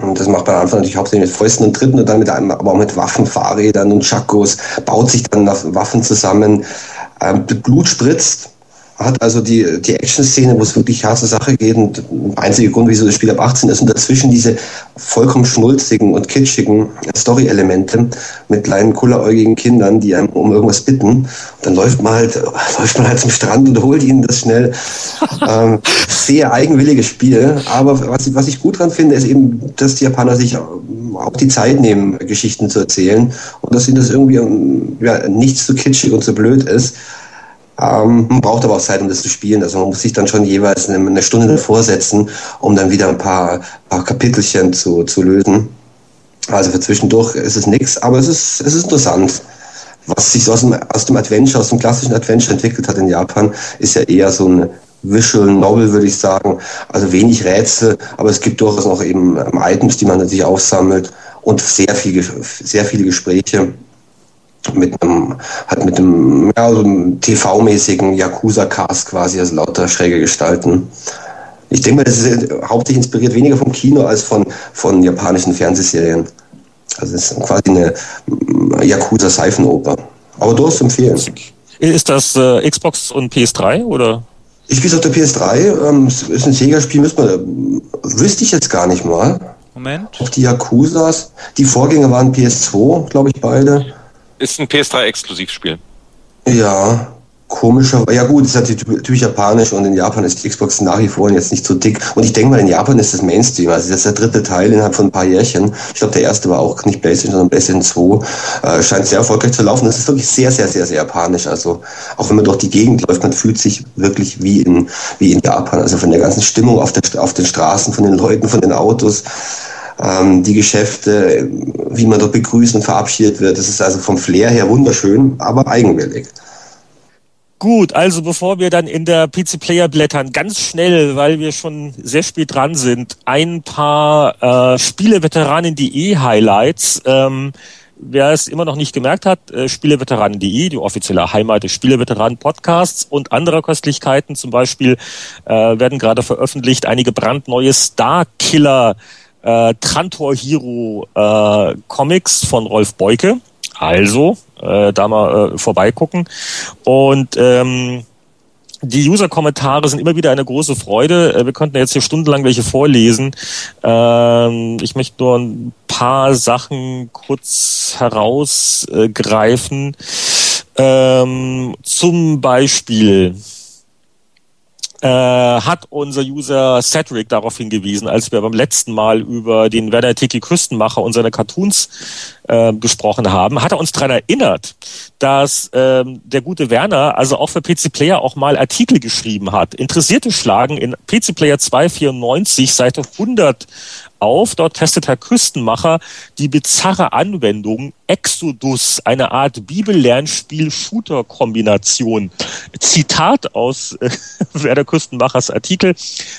Und das macht man am Anfang natürlich hauptsächlich mit Fäusten und Tritten und dann mit einem, aber auch mit Waffen, Fahrrädern und Chakos, baut sich dann Waffen zusammen, ähm, Blut spritzt hat also die, die Action-Szene, wo es wirklich harte Sache geht und der einzige Grund, wieso das Spiel ab 18 ist und dazwischen diese vollkommen schnulzigen und kitschigen Story-Elemente mit kleinen kulleräugigen Kindern, die einem um irgendwas bitten. Und dann läuft man halt, läuft man halt zum Strand und holt ihnen das schnell. ähm, sehr eigenwilliges Spiel. Aber was, was ich gut dran finde, ist eben, dass die Japaner sich auch die Zeit nehmen, Geschichten zu erzählen und dass ihnen das irgendwie ja, nicht so kitschig und so blöd ist. Ähm, man braucht aber auch Zeit, um das zu spielen. Also man muss sich dann schon jeweils eine, eine Stunde davor setzen, um dann wieder ein paar, paar Kapitelchen zu, zu lösen. Also für zwischendurch ist es nichts, aber es ist, es ist interessant. Was sich so aus dem, aus dem Adventure, aus dem klassischen Adventure entwickelt hat in Japan, ist ja eher so ein Visual Novel, würde ich sagen. Also wenig Rätsel, aber es gibt durchaus noch eben ähm, Items, die man natürlich aufsammelt und sehr, viel, sehr viele Gespräche mit einem, hat mit einem, ja, so einem TV-mäßigen Yakuza-Cast quasi, also lauter schräge Gestalten. Ich denke mal, das ist hauptsächlich inspiriert weniger vom Kino als von, von japanischen Fernsehserien. Also es ist quasi eine mm, Yakuza-Seifenoper. Aber durchaus zu empfehlen. Ist das äh, Xbox und PS3 oder? Ich spiele auf der PS3. Ähm, ist ein Sega-Spiel, müsste man, wüsste ich jetzt gar nicht mal. Moment. Auf die Yakuzas. Die Vorgänger waren PS2, glaube ich, beide. Ist ein PS3-Exklusivspiel. Ja, komischer. Ja gut, ist natürlich japanisch und in Japan ist die Xbox nach wie vor jetzt nicht so dick. Und ich denke mal, in Japan ist das Mainstream. Also das ist der dritte Teil innerhalb von ein paar Jährchen. Ich glaube, der erste war auch nicht PlayStation, sondern PlayStation 2. Äh, scheint sehr erfolgreich zu laufen. Das ist wirklich sehr, sehr, sehr, sehr japanisch. Also auch wenn man durch die Gegend läuft, man fühlt sich wirklich wie in, wie in Japan. Also von der ganzen Stimmung auf, der, auf den Straßen, von den Leuten, von den Autos ähm, die Geschäfte, wie man dort begrüßt und verabschiedet wird. Das ist also vom Flair her wunderschön, aber eigenwillig. Gut, also bevor wir dann in der PC Player blättern, ganz schnell, weil wir schon sehr spät dran sind, ein paar äh, Spieleveteranen.de Highlights. Ähm, wer es immer noch nicht gemerkt hat, äh, Spieleveteranen.de, die offizielle Heimat des Spieleveteranen Podcasts und anderer Köstlichkeiten zum Beispiel, äh, werden gerade veröffentlicht einige brandneue Starkiller äh, Trantor Hero äh, Comics von Rolf Beuke. Also, äh, da mal äh, vorbeigucken. Und ähm, die User-Kommentare sind immer wieder eine große Freude. Äh, wir könnten jetzt hier stundenlang welche vorlesen. Ähm, ich möchte nur ein paar Sachen kurz herausgreifen. Ähm, zum Beispiel äh, hat unser User Cedric darauf hingewiesen, als wir beim letzten Mal über den Werner Tiki Küstenmacher und seine Cartoons äh, gesprochen haben, hat er uns daran erinnert, dass ähm, der gute Werner also auch für PC Player auch mal Artikel geschrieben hat. Interessierte schlagen in PC Player 294 Seite 100 auf. Dort testet Herr Küstenmacher die bizarre Anwendung Exodus, eine Art Bibellernspiel-Shooter-Kombination. Zitat aus äh, Werder Küstenmachers Artikel.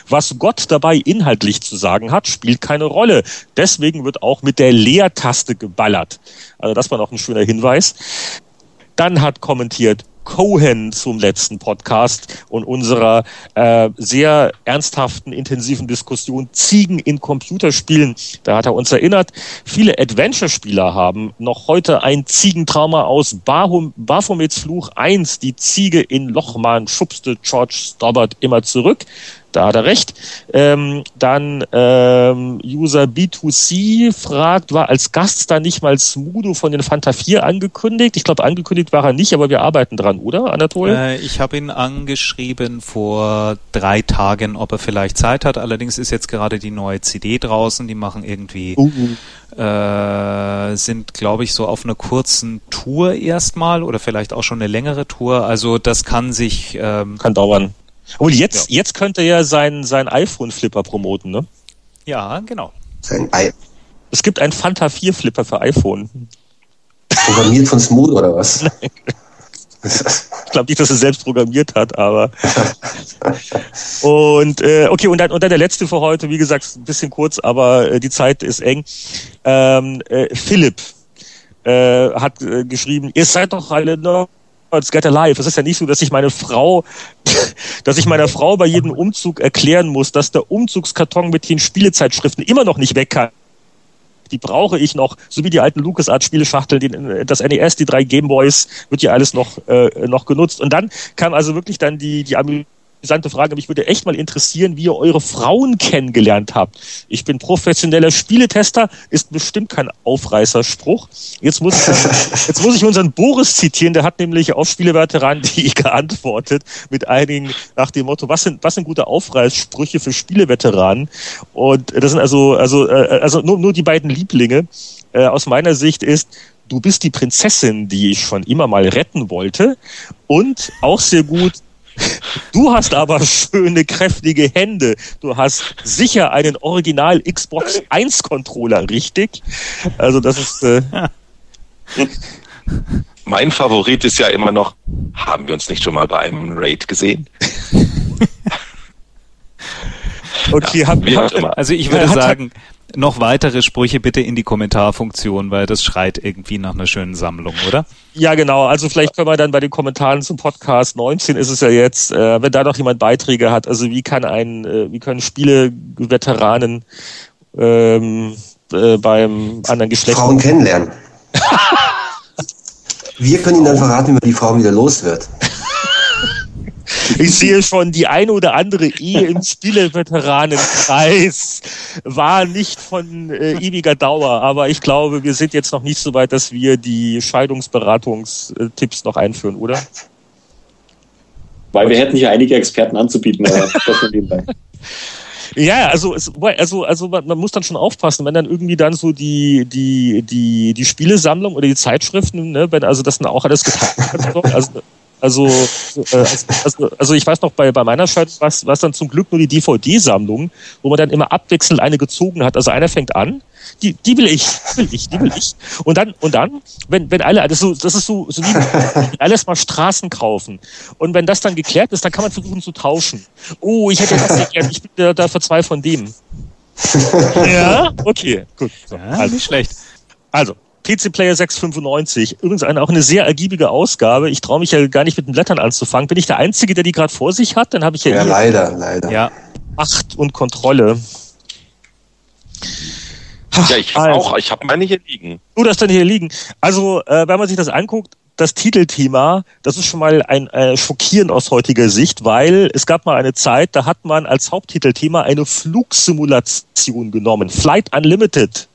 Was Gott dabei inhaltlich zu sagen hat, spielt keine Rolle. Deswegen wird auch mit der Leertaste geballert. Also das war noch ein schöner Hinweis. Dann hat kommentiert Cohen zum letzten Podcast und unserer äh, sehr ernsthaften, intensiven Diskussion Ziegen in Computerspielen. Da hat er uns erinnert, viele Adventure-Spieler haben noch heute ein Ziegentrauma aus Bahum, Baphomets Fluch 1. Die Ziege in Lochmann schubste George Stobbart immer zurück da hat er recht. Ähm, dann ähm, User B2C fragt, war als Gast da nicht mal Smudo von den Fanta 4 angekündigt? Ich glaube, angekündigt war er nicht, aber wir arbeiten dran, oder, Anatol? Äh, ich habe ihn angeschrieben vor drei Tagen, ob er vielleicht Zeit hat. Allerdings ist jetzt gerade die neue CD draußen. Die machen irgendwie, uh äh, sind, glaube ich, so auf einer kurzen Tour erstmal oder vielleicht auch schon eine längere Tour. Also das kann sich... Ähm, kann dauern. Und jetzt, ja. jetzt könnte er sein, sein iPhone-Flipper promoten, ne? Ja, genau. Sein I es gibt einen Fanta 4 Flipper für iPhone. Programmiert von Smooth oder was? ich glaube nicht, dass er selbst programmiert hat, aber. und äh, okay, und dann, und dann der letzte für heute, wie gesagt, ein bisschen kurz, aber äh, die Zeit ist eng. Ähm, äh, Philipp äh, hat äh, geschrieben, ihr seid doch alle noch Let's Get Alive. Es ist ja nicht so, dass ich meine Frau, dass ich meiner Frau bei jedem Umzug erklären muss, dass der Umzugskarton mit den Spielezeitschriften immer noch nicht weg kann. Die brauche ich noch, so wie die alten LucasArts-Spieleschachteln, das NES, die drei Gameboys, wird ja alles noch, äh, noch genutzt. Und dann kam also wirklich dann die, die interessante Frage. Mich würde echt mal interessieren, wie ihr eure Frauen kennengelernt habt. Ich bin professioneller Spieletester, ist bestimmt kein Aufreißerspruch. Jetzt muss, ich, jetzt muss ich unseren Boris zitieren, der hat nämlich auf Spieleveteranen.de geantwortet mit einigen nach dem Motto, was sind, was sind gute Aufreißsprüche für Spieleveteranen? Und das sind also, also, äh, also nur, nur die beiden Lieblinge. Äh, aus meiner Sicht ist, du bist die Prinzessin, die ich schon immer mal retten wollte. Und auch sehr gut, Du hast aber schöne, kräftige Hände. Du hast sicher einen Original Xbox 1 Controller, richtig? Also das ist. Äh mein Favorit ist ja immer noch, haben wir uns nicht schon mal bei einem Raid gesehen? okay, ja, hab, hab, also ich würde sagen, noch weitere Sprüche bitte in die Kommentarfunktion, weil das schreit irgendwie nach einer schönen Sammlung, oder? Ja, genau. Also vielleicht können wir dann bei den Kommentaren zum Podcast 19 ist es ja jetzt, äh, wenn da noch jemand Beiträge hat, also wie kann ein, äh, wie können Spiele-Veteranen ähm, äh, beim anderen Geschlecht Frauen kennenlernen. wir können Ihnen dann verraten, wie man die Frau wieder los wird. Ich sehe schon, die eine oder andere Ehe im Spieleveteranenkreis war nicht von äh, ewiger Dauer, aber ich glaube, wir sind jetzt noch nicht so weit, dass wir die Scheidungsberatungstipps noch einführen, oder? Weil wir hätten hier einige Experten anzubieten, aber das von nebenbei. Ja, also, es, also, also man, man muss dann schon aufpassen, wenn dann irgendwie dann so die, die, die, die Spielesammlung oder die Zeitschriften, ne, wenn also das dann auch alles geteilt wird, also also, äh, also, also ich weiß noch, bei, bei meiner Scheidung war es dann zum Glück nur die DVD-Sammlung, wo man dann immer abwechselnd eine gezogen hat. Also einer fängt an, die, die will ich, die will ich, die will ich. Und dann, und dann, wenn, wenn alle, das ist so, das ist so, so wie alles mal Straßen kaufen. Und wenn das dann geklärt ist, dann kann man versuchen zu tauschen. Oh, ich hätte das nicht gern, ich bin da, da für zwei von dem. ja, okay, gut. So, ja, also. nicht schlecht. Also, PC Player 695. Übrigens eine, auch eine sehr ergiebige Ausgabe. Ich traue mich ja gar nicht mit den Blättern anzufangen. Bin ich der Einzige, der die gerade vor sich hat? Dann habe ich ja, ja leider, leider. Ja. Macht und Kontrolle. Ja, ich habe also. auch. Ich habe meine hier liegen. Du das dann hier liegen. Also, äh, wenn man sich das anguckt, das Titelthema, das ist schon mal ein äh, schockierend aus heutiger Sicht, weil es gab mal eine Zeit, da hat man als Haupttitelthema eine Flugsimulation genommen. Flight Unlimited.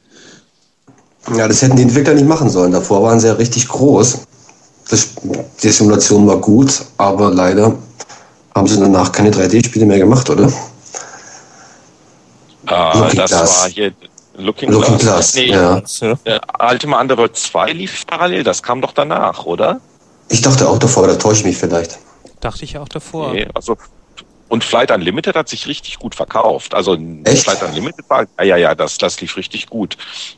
Ja, das hätten die Entwickler nicht machen sollen. Davor waren sie ja richtig groß. Das, die Simulation war gut, aber leider haben sie danach keine 3D-Spiele mehr gemacht, oder? Ah, das Glass. war hier Looking, Looking Glass. Glass. Nee, ja. ja. Ultima Underworld 2 lief parallel, das kam doch danach, oder? Ich dachte auch davor, da täusche ich mich vielleicht. Dachte ich auch davor. Nee, also und Flight Unlimited hat sich richtig gut verkauft. Also Echt? Flight Unlimited war, ja, ja, ja, das, das lief richtig gut.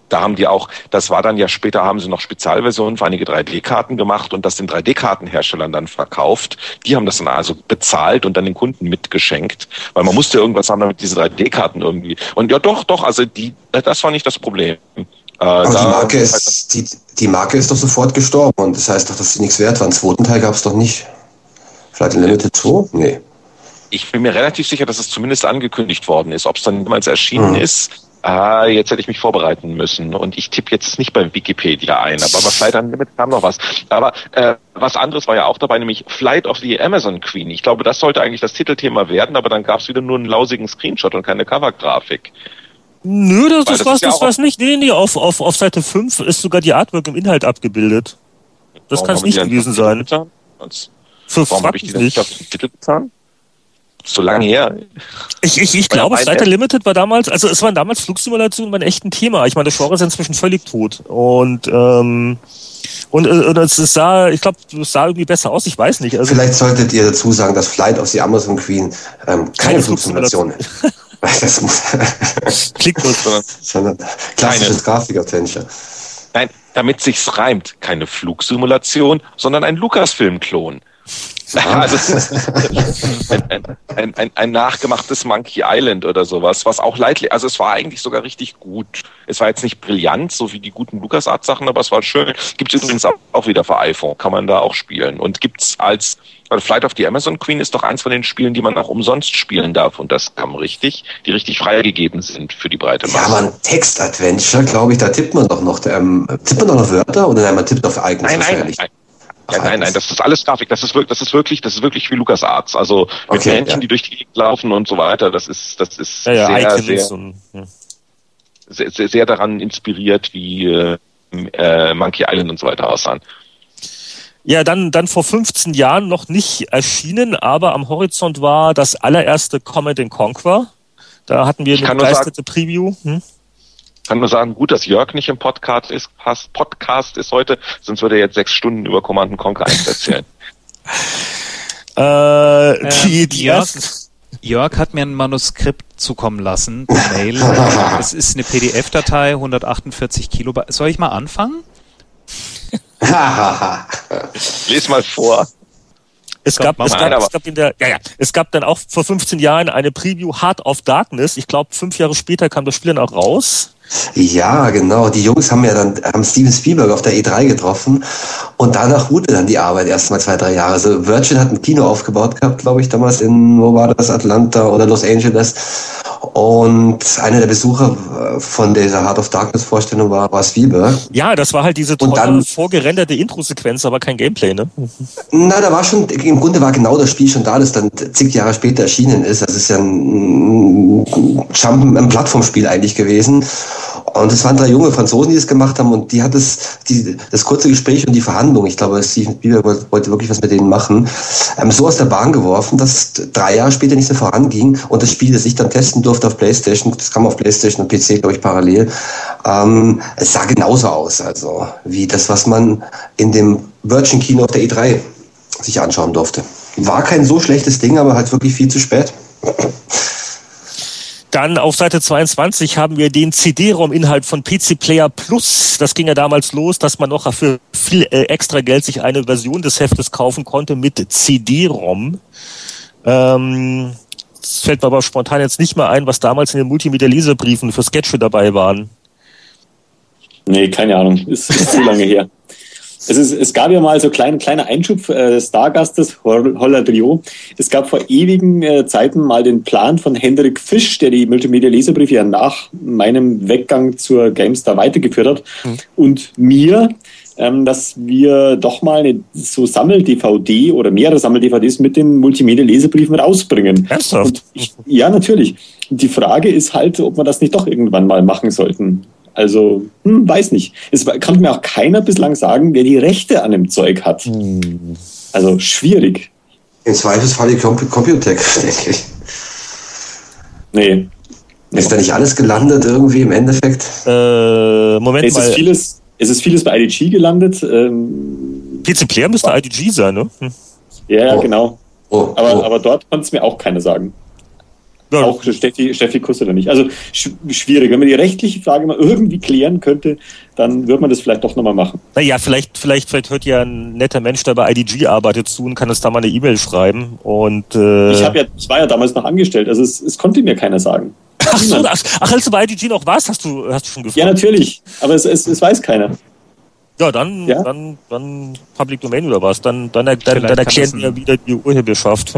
Da haben die auch, das war dann ja später, haben sie noch Spezialversionen für einige 3D-Karten gemacht und das den 3D-Kartenherstellern dann verkauft. Die haben das dann also bezahlt und dann den Kunden mitgeschenkt, weil man musste irgendwas haben, damit diese 3D-Karten irgendwie. Und ja, doch, doch, also die, das war nicht das Problem. Äh, Aber die Marke, ist, die, die Marke ist doch sofort gestorben und das heißt doch, dass sie nichts wert war. Einen zweiten Teil gab es doch nicht. Flight Unlimited 2? Nee ich bin mir relativ sicher, dass es zumindest angekündigt worden ist. Ob es dann jemals erschienen mhm. ist, ah, jetzt hätte ich mich vorbereiten müssen. Und ich tippe jetzt nicht bei Wikipedia ein, aber bei Flight Unlimited kam noch was. Aber äh, was anderes war ja auch dabei, nämlich Flight of the Amazon Queen. Ich glaube, das sollte eigentlich das Titelthema werden, aber dann gab es wieder nur einen lausigen Screenshot und keine Covergrafik. Nö, das, das, das war's, ja das war's nicht. Nee, nee, auf, auf, auf Seite 5 ist sogar die Artwork im Inhalt abgebildet. Das kann es nicht gewesen sein. Für Warum habe ich die nicht auf den Titel getan? So lange her. Ich, ich, ich glaube, Flight Limited war damals, also es waren damals Flugsimulationen ein echtes Thema. Ich meine, das Genre ist inzwischen völlig tot. Und ähm, und, und es sah, ich glaube, es sah irgendwie besser aus, ich weiß nicht. Also, Vielleicht solltet ihr dazu sagen, dass Flight of the Amazon Queen ähm, keine, keine Flugsimulation ist. das muss Klicklos, sondern klassisches Grafik-Adventure. Nein, damit sich's reimt, keine Flugsimulation, sondern ein Lukas-Film-Klon. Also ein, ein, ein, ein, nachgemachtes Monkey Island oder sowas, was auch leidlich, also es war eigentlich sogar richtig gut. Es war jetzt nicht brillant, so wie die guten LucasArts-Sachen, aber es war schön. Gibt es übrigens auch wieder für iPhone, kann man da auch spielen. Und gibt's als also Flight of the Amazon Queen ist doch eins von den Spielen, die man auch umsonst spielen darf. Und das kam richtig, die richtig freigegeben sind für die breite Masse. Ja, aber ein Text-Adventure, glaube ich, da tippt man doch noch. Ähm, tippt man doch noch Wörter oder nein, man tippt auf Ereignis nein, nein, nein, ja, nein, nein, das ist alles Grafik. Das ist wirklich, das ist wirklich, das ist wirklich wie Lukas Arts. Also mit okay, Männchen, ja. die durch die Gegend laufen und so weiter. Das ist, das ist ja, ja, sehr, sehr, und, sehr, sehr, sehr, daran inspiriert, wie äh, äh, Monkey Island und so weiter aussahen. Ja, dann, dann vor 15 Jahren noch nicht erschienen, aber am Horizont war das allererste Comet Conquer. Da hatten wir eine begeisterte Preview. Hm? Kann nur sagen, gut, dass Jörg nicht im Podcast ist, Podcast ist heute, sonst würde er jetzt sechs Stunden über Command Conquer 1 erzählen. äh, die, ähm, die Jörg, Jörg hat mir ein Manuskript zukommen lassen, per Mail. Das ist eine PDF-Datei, 148 Kilobyte. Soll ich mal anfangen? Lies mal vor. Es gab, es, gab, es, gab in der, ja, ja, es gab dann auch vor 15 Jahren eine Preview Heart of Darkness. Ich glaube, fünf Jahre später kam das Spiel dann auch raus. Ja, genau. Die Jungs haben ja dann haben Steven Spielberg auf der E3 getroffen und danach ruhte dann die Arbeit erst mal zwei, drei Jahre. Also Virgin hat ein Kino aufgebaut gehabt, glaube ich, damals in, wo war das, Atlanta oder Los Angeles. Und einer der Besucher äh, von dieser Heart of Darkness Vorstellung war, war Spielberg. Ja, das war halt diese tolle, dann, vorgerenderte Intro-Sequenz, aber kein Gameplay, ne? Na, da war schon, im Grunde war genau das Spiel schon da, das dann zig Jahre später erschienen ist. Das ist ja ein, Jump, ein Plattformspiel eigentlich gewesen. Und es waren drei junge Franzosen, die es gemacht haben und die hat es, die, das kurze Gespräch und die Verhandlung, ich glaube, Steven Spielberg wollte wirklich was mit denen machen, ähm, so aus der Bahn geworfen, dass drei Jahre später nicht mehr voranging und das Spiel, das ich dann testen durfte auf Playstation, das kam auf Playstation und PC, glaube ich, parallel, ähm, es sah genauso aus, also wie das, was man in dem Virgin Kino auf der E3 sich anschauen durfte. War kein so schlechtes Ding, aber halt wirklich viel zu spät. Dann auf Seite 22 haben wir den CD-ROM-Inhalt von PC Player Plus. Das ging ja damals los, dass man noch für viel äh, extra Geld sich eine Version des Heftes kaufen konnte mit CD-ROM. Ähm, es fällt mir aber spontan jetzt nicht mehr ein, was damals in den Multimedia-Leserbriefen für Sketche dabei waren. Nee, keine Ahnung. Ist, ist zu lange her. Es, ist, es gab ja mal so kleine kleiner Einschub äh, des Stargastes, Holler Trio. Es gab vor ewigen äh, Zeiten mal den Plan von Hendrik Fisch, der die Multimedia-Leserbriefe ja nach meinem Weggang zur GameStar weitergeführt hat, mhm. und mir, ähm, dass wir doch mal eine so Sammel-DVD oder mehrere Sammel-DVDs mit den Multimedia-Leserbriefen rausbringen. Ernsthaft? Ich, ja, natürlich. Die Frage ist halt, ob wir das nicht doch irgendwann mal machen sollten. Also, hm, weiß nicht. Es kann mir auch keiner bislang sagen, wer die Rechte an dem Zeug hat. Hm. Also, schwierig. Im Zweifelsfall die Computec, denke ich. Nee. Ist da nicht alles gelandet irgendwie im Endeffekt? Äh, Moment es mal. Ist vieles, es ist vieles bei IDG gelandet. Ähm, PC Player müsste IDG sein, ne? Hm. Ja, oh. genau. Oh. Aber, oh. aber dort konnte es mir auch keiner sagen. Ja. Auch Steffi, Steffi Kuss oder nicht. Also sch schwierig. Wenn man die rechtliche Frage mal irgendwie klären könnte, dann würde man das vielleicht doch nochmal machen. Naja, vielleicht, vielleicht, vielleicht hört ja ein netter Mensch, der bei IDG arbeitet, zu und kann uns da mal eine E-Mail schreiben. Und, äh ich, ja, ich war ja damals noch angestellt, also es, es konnte mir keiner sagen. Ach so, ach, ach, als du bei IDG noch warst, hast du, hast du schon gefragt? Ja, natürlich, aber es, es, es weiß keiner. Ja, dann, ja? dann, dann Public Domain oder was? Dann, dann, dann, dann erklären wir wieder die Urheberschaft.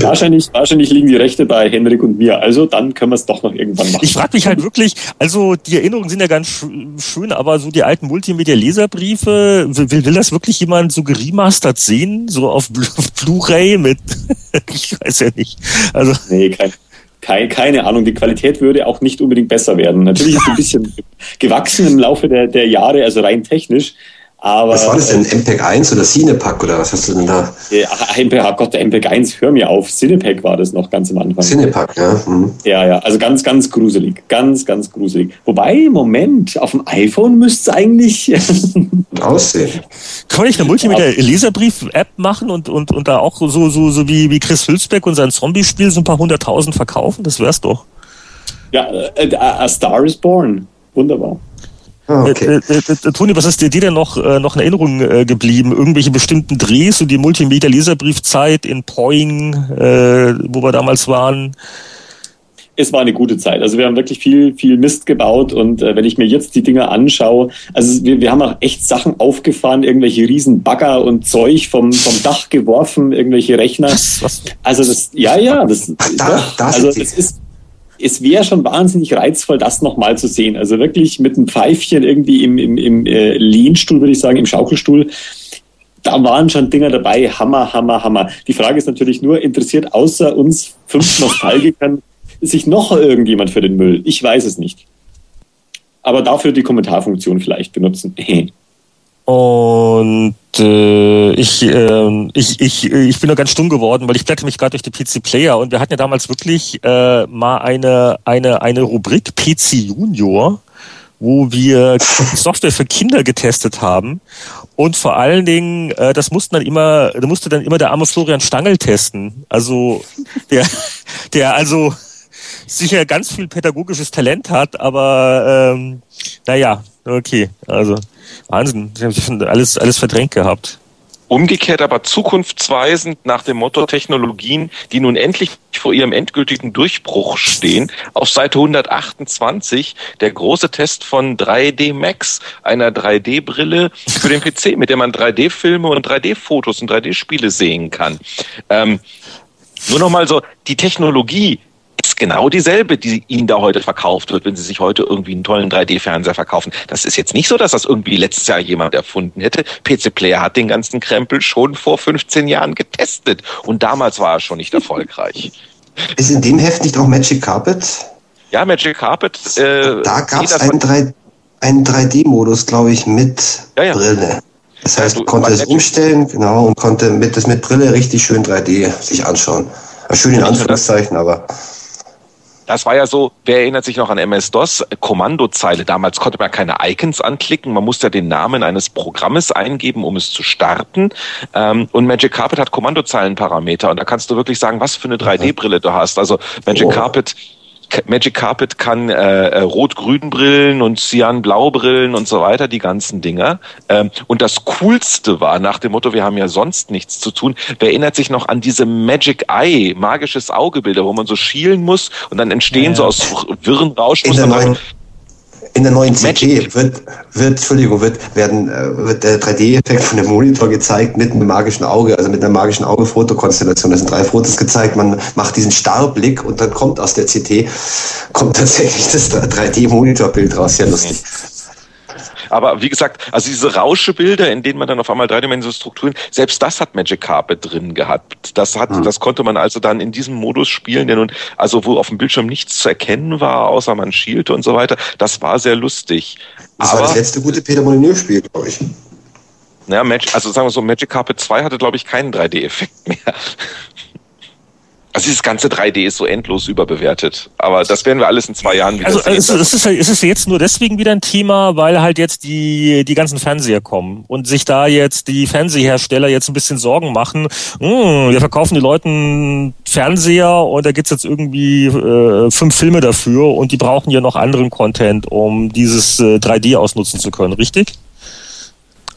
Wahrscheinlich, wahrscheinlich liegen die Rechte bei Henrik und mir. Also dann können wir es doch noch irgendwann machen. Ich frage mich halt wirklich, also die Erinnerungen sind ja ganz schön, aber so die alten Multimedia-Leserbriefe, will, will das wirklich jemand so geremastert sehen? So auf Blu-ray mit, ich weiß ja nicht. Also. Nee, kein, keine, keine Ahnung, die Qualität würde auch nicht unbedingt besser werden. Natürlich ist es ein bisschen gewachsen im Laufe der, der Jahre, also rein technisch. Aber, was war das denn? MPEG 1 oder Cinepack oder was hast du denn da? Ja, MPEG, oh Gott, der MPEG 1, hör mir auf. Cinepack war das noch ganz am Anfang. Cinepack, ja. Mhm. Ja, ja, also ganz, ganz gruselig. Ganz, ganz gruselig. Wobei, Moment, auf dem iPhone müsste es eigentlich aussehen. Kann man nicht eine Multimedia-Leserbrief-App machen und, und, und da auch so, so, so wie, wie Chris Hülsbeck und sein Zombie-Spiel so ein paar hunderttausend verkaufen? Das wär's doch. Ja, äh, A Star is Born. Wunderbar. Ah, okay. Äh, äh, äh, Toni, was ist dir, dir denn noch, äh, noch in Erinnerung äh, geblieben? Irgendwelche bestimmten Drehs, so die Multimedia-Leserbriefzeit in Poing, äh, wo wir damals waren? es war eine gute Zeit. Also wir haben wirklich viel, viel Mist gebaut und äh, wenn ich mir jetzt die Dinger anschaue, also wir, wir haben auch echt Sachen aufgefahren, irgendwelche riesen Bagger und Zeug vom, vom Dach geworfen, irgendwelche Rechner. Was, was? Also das, ja, ja, das, da, doch, da also das ist, es wäre schon wahnsinnig reizvoll, das nochmal zu sehen. Also wirklich mit einem Pfeifchen irgendwie im, im, im äh, Lehnstuhl, würde ich sagen, im Schaukelstuhl. Da waren schon Dinger dabei. Hammer, Hammer, Hammer. Die Frage ist natürlich nur, interessiert außer uns fünf Nostalgikern sich noch irgendjemand für den Müll? Ich weiß es nicht. Aber dafür die Kommentarfunktion vielleicht benutzen. Und äh, ich, äh, ich, ich, ich bin nur ganz stumm geworden, weil ich blätter mich gerade durch die PC Player und wir hatten ja damals wirklich äh, mal eine, eine, eine Rubrik PC Junior, wo wir Software für Kinder getestet haben. Und vor allen Dingen, äh, das mussten dann immer, da musste dann immer der arme Florian Stangl testen. Also der, der also sicher ganz viel pädagogisches Talent hat, aber ähm, naja, okay, also Wahnsinn, ich habe alles, alles verdrängt gehabt. Umgekehrt aber zukunftsweisend nach dem Motto Technologien, die nun endlich vor ihrem endgültigen Durchbruch stehen. Auf Seite 128 der große Test von 3D Max, einer 3D-Brille für den PC, mit der man 3D-Filme und 3D-Fotos und 3D-Spiele sehen kann. Ähm, nur noch mal so, die Technologie genau dieselbe, die Ihnen da heute verkauft wird, wenn Sie sich heute irgendwie einen tollen 3D-Fernseher verkaufen. Das ist jetzt nicht so, dass das irgendwie letztes Jahr jemand erfunden hätte. PC Player hat den ganzen Krempel schon vor 15 Jahren getestet und damals war er schon nicht erfolgreich. Ist in dem Heft nicht auch Magic Carpet? Ja, Magic Carpet. Äh, da gab es einen, 3, einen 3D-Modus, glaube ich, mit ja, ja. Brille. Das heißt, man konnte es umstellen, genau, und konnte mit, das mit Brille richtig schön 3D sich anschauen. Schön in Anführungszeichen, aber. Das war ja so, wer erinnert sich noch an MS-DOS? Kommandozeile. Damals konnte man keine Icons anklicken. Man musste ja den Namen eines Programmes eingeben, um es zu starten. Ähm, und Magic Carpet hat Kommandozeilenparameter. Und da kannst du wirklich sagen, was für eine 3D-Brille du hast. Also Magic oh. Carpet Magic Carpet kann äh, äh, rot-grün Brillen und cyan-blau Brillen und so weiter, die ganzen Dinger. Ähm, und das Coolste war nach dem Motto, wir haben ja sonst nichts zu tun. Wer erinnert sich noch an diese Magic Eye, magisches Augebilder, wo man so schielen muss und dann entstehen ja. so aus wirren Rauschmustern in der neuen CT wird, wird, Entschuldigung, wird, werden, äh, wird der 3D-Effekt von dem Monitor gezeigt mit einem magischen Auge, also mit einer magischen Auge-Fotokonstellation. Da sind drei Fotos gezeigt, man macht diesen Starrblick und dann kommt aus der CT, kommt tatsächlich das 3D-Monitorbild raus. Sehr lustig. Aber wie gesagt, also diese Rauschebilder, in denen man dann auf einmal dreidimensionale Strukturen, selbst das hat Magic Carpet drin gehabt. Das hat, mhm. das konnte man also dann in diesem Modus spielen, der nun, also wo auf dem Bildschirm nichts zu erkennen war, außer man schielte und so weiter. Das war sehr lustig. Das Aber, war das letzte gute Peter Molyneux-Spiel, glaube ich. Ja, also sagen wir so, Magic Carpet 2 hatte, glaube ich, keinen 3D-Effekt mehr. Also dieses ganze 3D ist so endlos überbewertet. Aber das werden wir alles in zwei Jahren wieder also, sehen. Also es ist, es ist jetzt nur deswegen wieder ein Thema, weil halt jetzt die, die ganzen Fernseher kommen und sich da jetzt die Fernsehersteller jetzt ein bisschen Sorgen machen. Hm, wir verkaufen die Leuten Fernseher und da gibt's jetzt irgendwie äh, fünf Filme dafür und die brauchen ja noch anderen Content, um dieses äh, 3D ausnutzen zu können, richtig?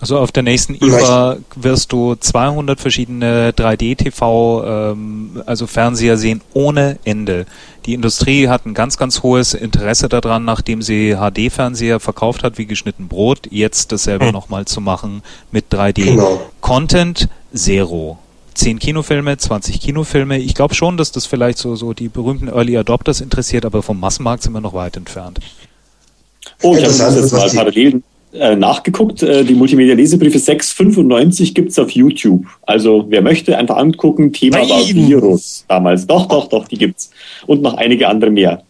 Also auf der nächsten IFA wirst du 200 verschiedene 3D-TV, ähm, also Fernseher sehen ohne Ende. Die Industrie hat ein ganz, ganz hohes Interesse daran, nachdem sie HD-Fernseher verkauft hat wie geschnitten Brot, jetzt dasselbe hm. nochmal zu machen mit 3D. Genau. Content Zero. 10 Kinofilme, 20 Kinofilme. Ich glaube schon, dass das vielleicht so, so die berühmten Early Adopters interessiert, aber vom Massenmarkt sind wir noch weit entfernt. Oh, ich habe das jetzt mal parallel äh, nachgeguckt. Äh, die Multimedia-Lesebriefe 695 gibt's auf YouTube. Also wer möchte, einfach angucken. Thema Nein. war Virus damals. Doch, doch, doch, die gibt's. Und noch einige andere mehr.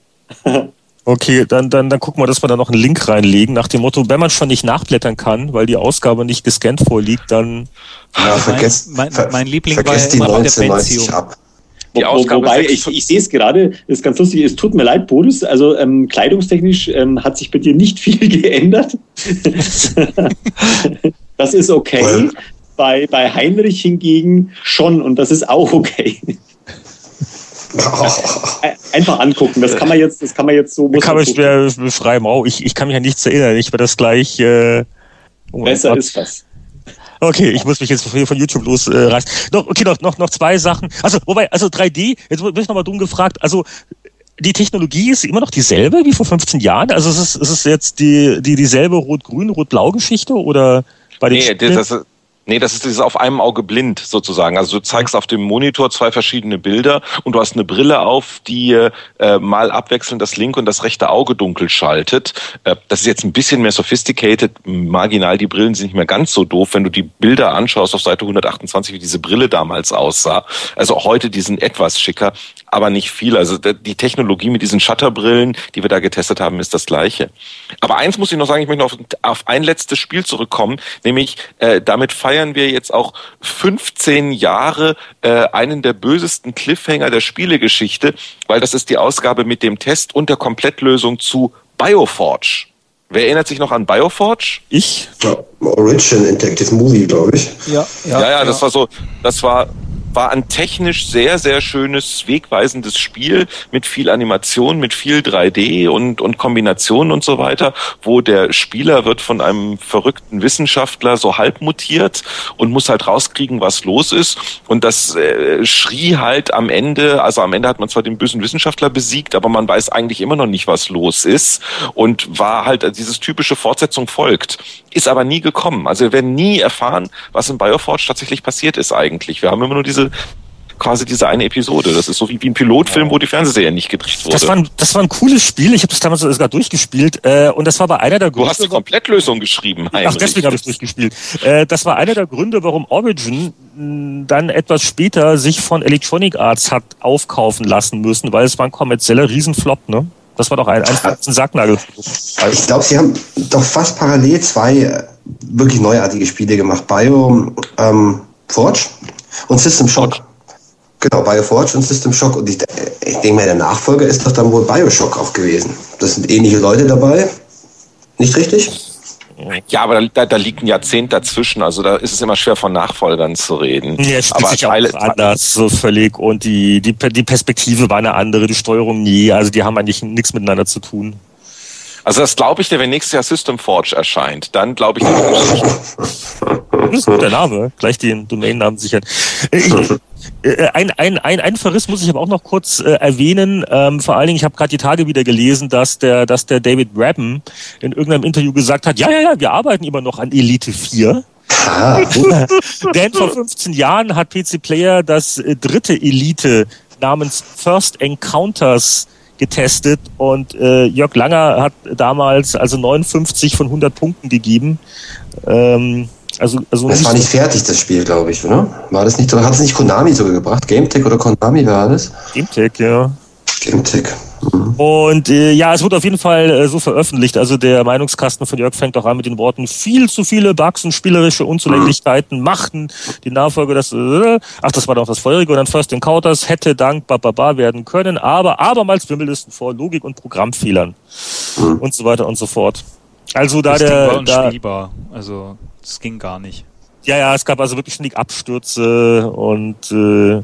Okay, dann, dann, dann gucken wir, dass wir da noch einen Link reinlegen, nach dem Motto, wenn man schon nicht nachblättern kann, weil die Ausgabe nicht gescannt vorliegt, dann. Ja, vergesst, mein, mein, mein Liebling war ja immer der Bentium. Ab. Die Ausgabe Wobei, ich, ich sehe es gerade, ist ganz lustig, es tut mir leid, Boris, also ähm, kleidungstechnisch ähm, hat sich bei dir nicht viel geändert. das ist okay. Bei, bei Heinrich hingegen schon und das ist auch okay. Einfach angucken, das kann man jetzt, das kann man jetzt so. Muss kann man schwer beschreiben. Oh, ich, ich kann mich an nichts erinnern. Ich war das gleich. Äh, oh Besser ist was. Okay, ich muss mich jetzt von YouTube losreißen. Äh, noch, okay, noch, noch, noch zwei Sachen. Also, wobei, also 3D, jetzt bin ich nochmal dumm gefragt. Also, die Technologie ist immer noch dieselbe wie vor 15 Jahren? Also, ist es, ist es jetzt die, die, dieselbe Rot-Grün, Rot-Blau-Geschichte oder bei den Nee, das, Nee, das ist dieses auf einem Auge blind sozusagen. Also du zeigst auf dem Monitor zwei verschiedene Bilder und du hast eine Brille auf, die äh, mal abwechselnd das linke und das rechte Auge dunkel schaltet. Äh, das ist jetzt ein bisschen mehr sophisticated. Marginal, die Brillen sind nicht mehr ganz so doof, wenn du die Bilder anschaust auf Seite 128, wie diese Brille damals aussah. Also heute, die sind etwas schicker, aber nicht viel. Also die Technologie mit diesen Shutterbrillen, die wir da getestet haben, ist das gleiche. Aber eins muss ich noch sagen, ich möchte noch auf, auf ein letztes Spiel zurückkommen, nämlich äh, damit feiern wir jetzt auch 15 Jahre äh, einen der bösesten Cliffhanger der Spielegeschichte, weil das ist die Ausgabe mit dem Test und der Komplettlösung zu Bioforge. Wer erinnert sich noch an Bioforge? Ich? Ja, Origin Interactive Movie, glaube ich. Ja, ja, ja, ja, das war so, das war war ein technisch sehr, sehr schönes, wegweisendes Spiel mit viel Animation, mit viel 3D und, und Kombinationen und so weiter, wo der Spieler wird von einem verrückten Wissenschaftler so halb mutiert und muss halt rauskriegen, was los ist. Und das äh, schrie halt am Ende, also am Ende hat man zwar den bösen Wissenschaftler besiegt, aber man weiß eigentlich immer noch nicht, was los ist und war halt dieses typische Fortsetzung folgt. Ist aber nie gekommen. Also wir werden nie erfahren, was in Bioforge tatsächlich passiert ist eigentlich. Wir haben immer nur diese quasi diese eine Episode. Das ist so wie, wie ein Pilotfilm, wo die Fernsehserie nicht gedreht wurde. Das war ein, das war ein cooles Spiel. Ich habe das damals sogar durchgespielt. Äh, und das war bei einer der Gründe. Du hast die Komplettlösung geschrieben. Heinrich. Ach, deswegen habe ich durchgespielt. Äh, das war einer der Gründe, warum Origin mh, dann etwas später sich von Electronic Arts hat aufkaufen lassen müssen, weil es war ein kommerzieller Riesenflop, ne? Das war doch ein, ein, ein Sacknagel. Ich glaube, sie haben doch fast parallel zwei äh, wirklich neuartige Spiele gemacht. Bio ähm, Forge und System Shock. Genau, Bioforge und System Shock. Und ich, ich denke mal, der Nachfolger ist doch dann wohl Bioshock auch gewesen. Das sind ähnliche Leute dabei. Nicht richtig? Ja, aber da, da liegt ein Jahrzehnt dazwischen, also da ist es immer schwer von Nachfolgern zu reden. Ja, es aber sich auch anders, so völlig. Und die, die, die Perspektive war eine andere, die Steuerung nie. Also die haben eigentlich nichts miteinander zu tun. Also das glaube ich dir, wenn nächstes Jahr System Forge erscheint, dann glaube ich dir Das ist ein guter Name, gleich den Domainnamen sichern. Ich, äh, ein, ein, ein, ein Verriss muss ich aber auch noch kurz äh, erwähnen. Ähm, vor allen Dingen, ich habe gerade die Tage wieder gelesen, dass der, dass der David Rabben in irgendeinem Interview gesagt hat, ja, ja, ja, wir arbeiten immer noch an Elite 4. Ah. Denn vor 15 Jahren hat PC Player das äh, dritte Elite namens First Encounters getestet und äh, Jörg Langer hat damals also 59 von 100 Punkten gegeben. Ähm, also, also das war nicht fertig, das Spiel, glaube ich, oder? War das nicht, hat es nicht Konami sogar gebracht? GameTech oder Konami war das? GameTech, ja. GameTech. Und äh, ja, es wurde auf jeden Fall äh, so veröffentlicht. Also der Meinungskasten von Jörg fängt auch an mit den Worten, viel zu viele Bugs und spielerische Unzulänglichkeiten machten die Nachfolge das, äh, ach, das war doch das Vorherige, und dann First Encounters hätte dank bababa werden können, aber abermals Wimmelisten vor Logik und Programmfehlern mhm. und so weiter und so fort. Also da das der... Ding war unspielbar. Also das ging gar nicht. Ja, ja, es gab also wirklich ständig Abstürze und äh,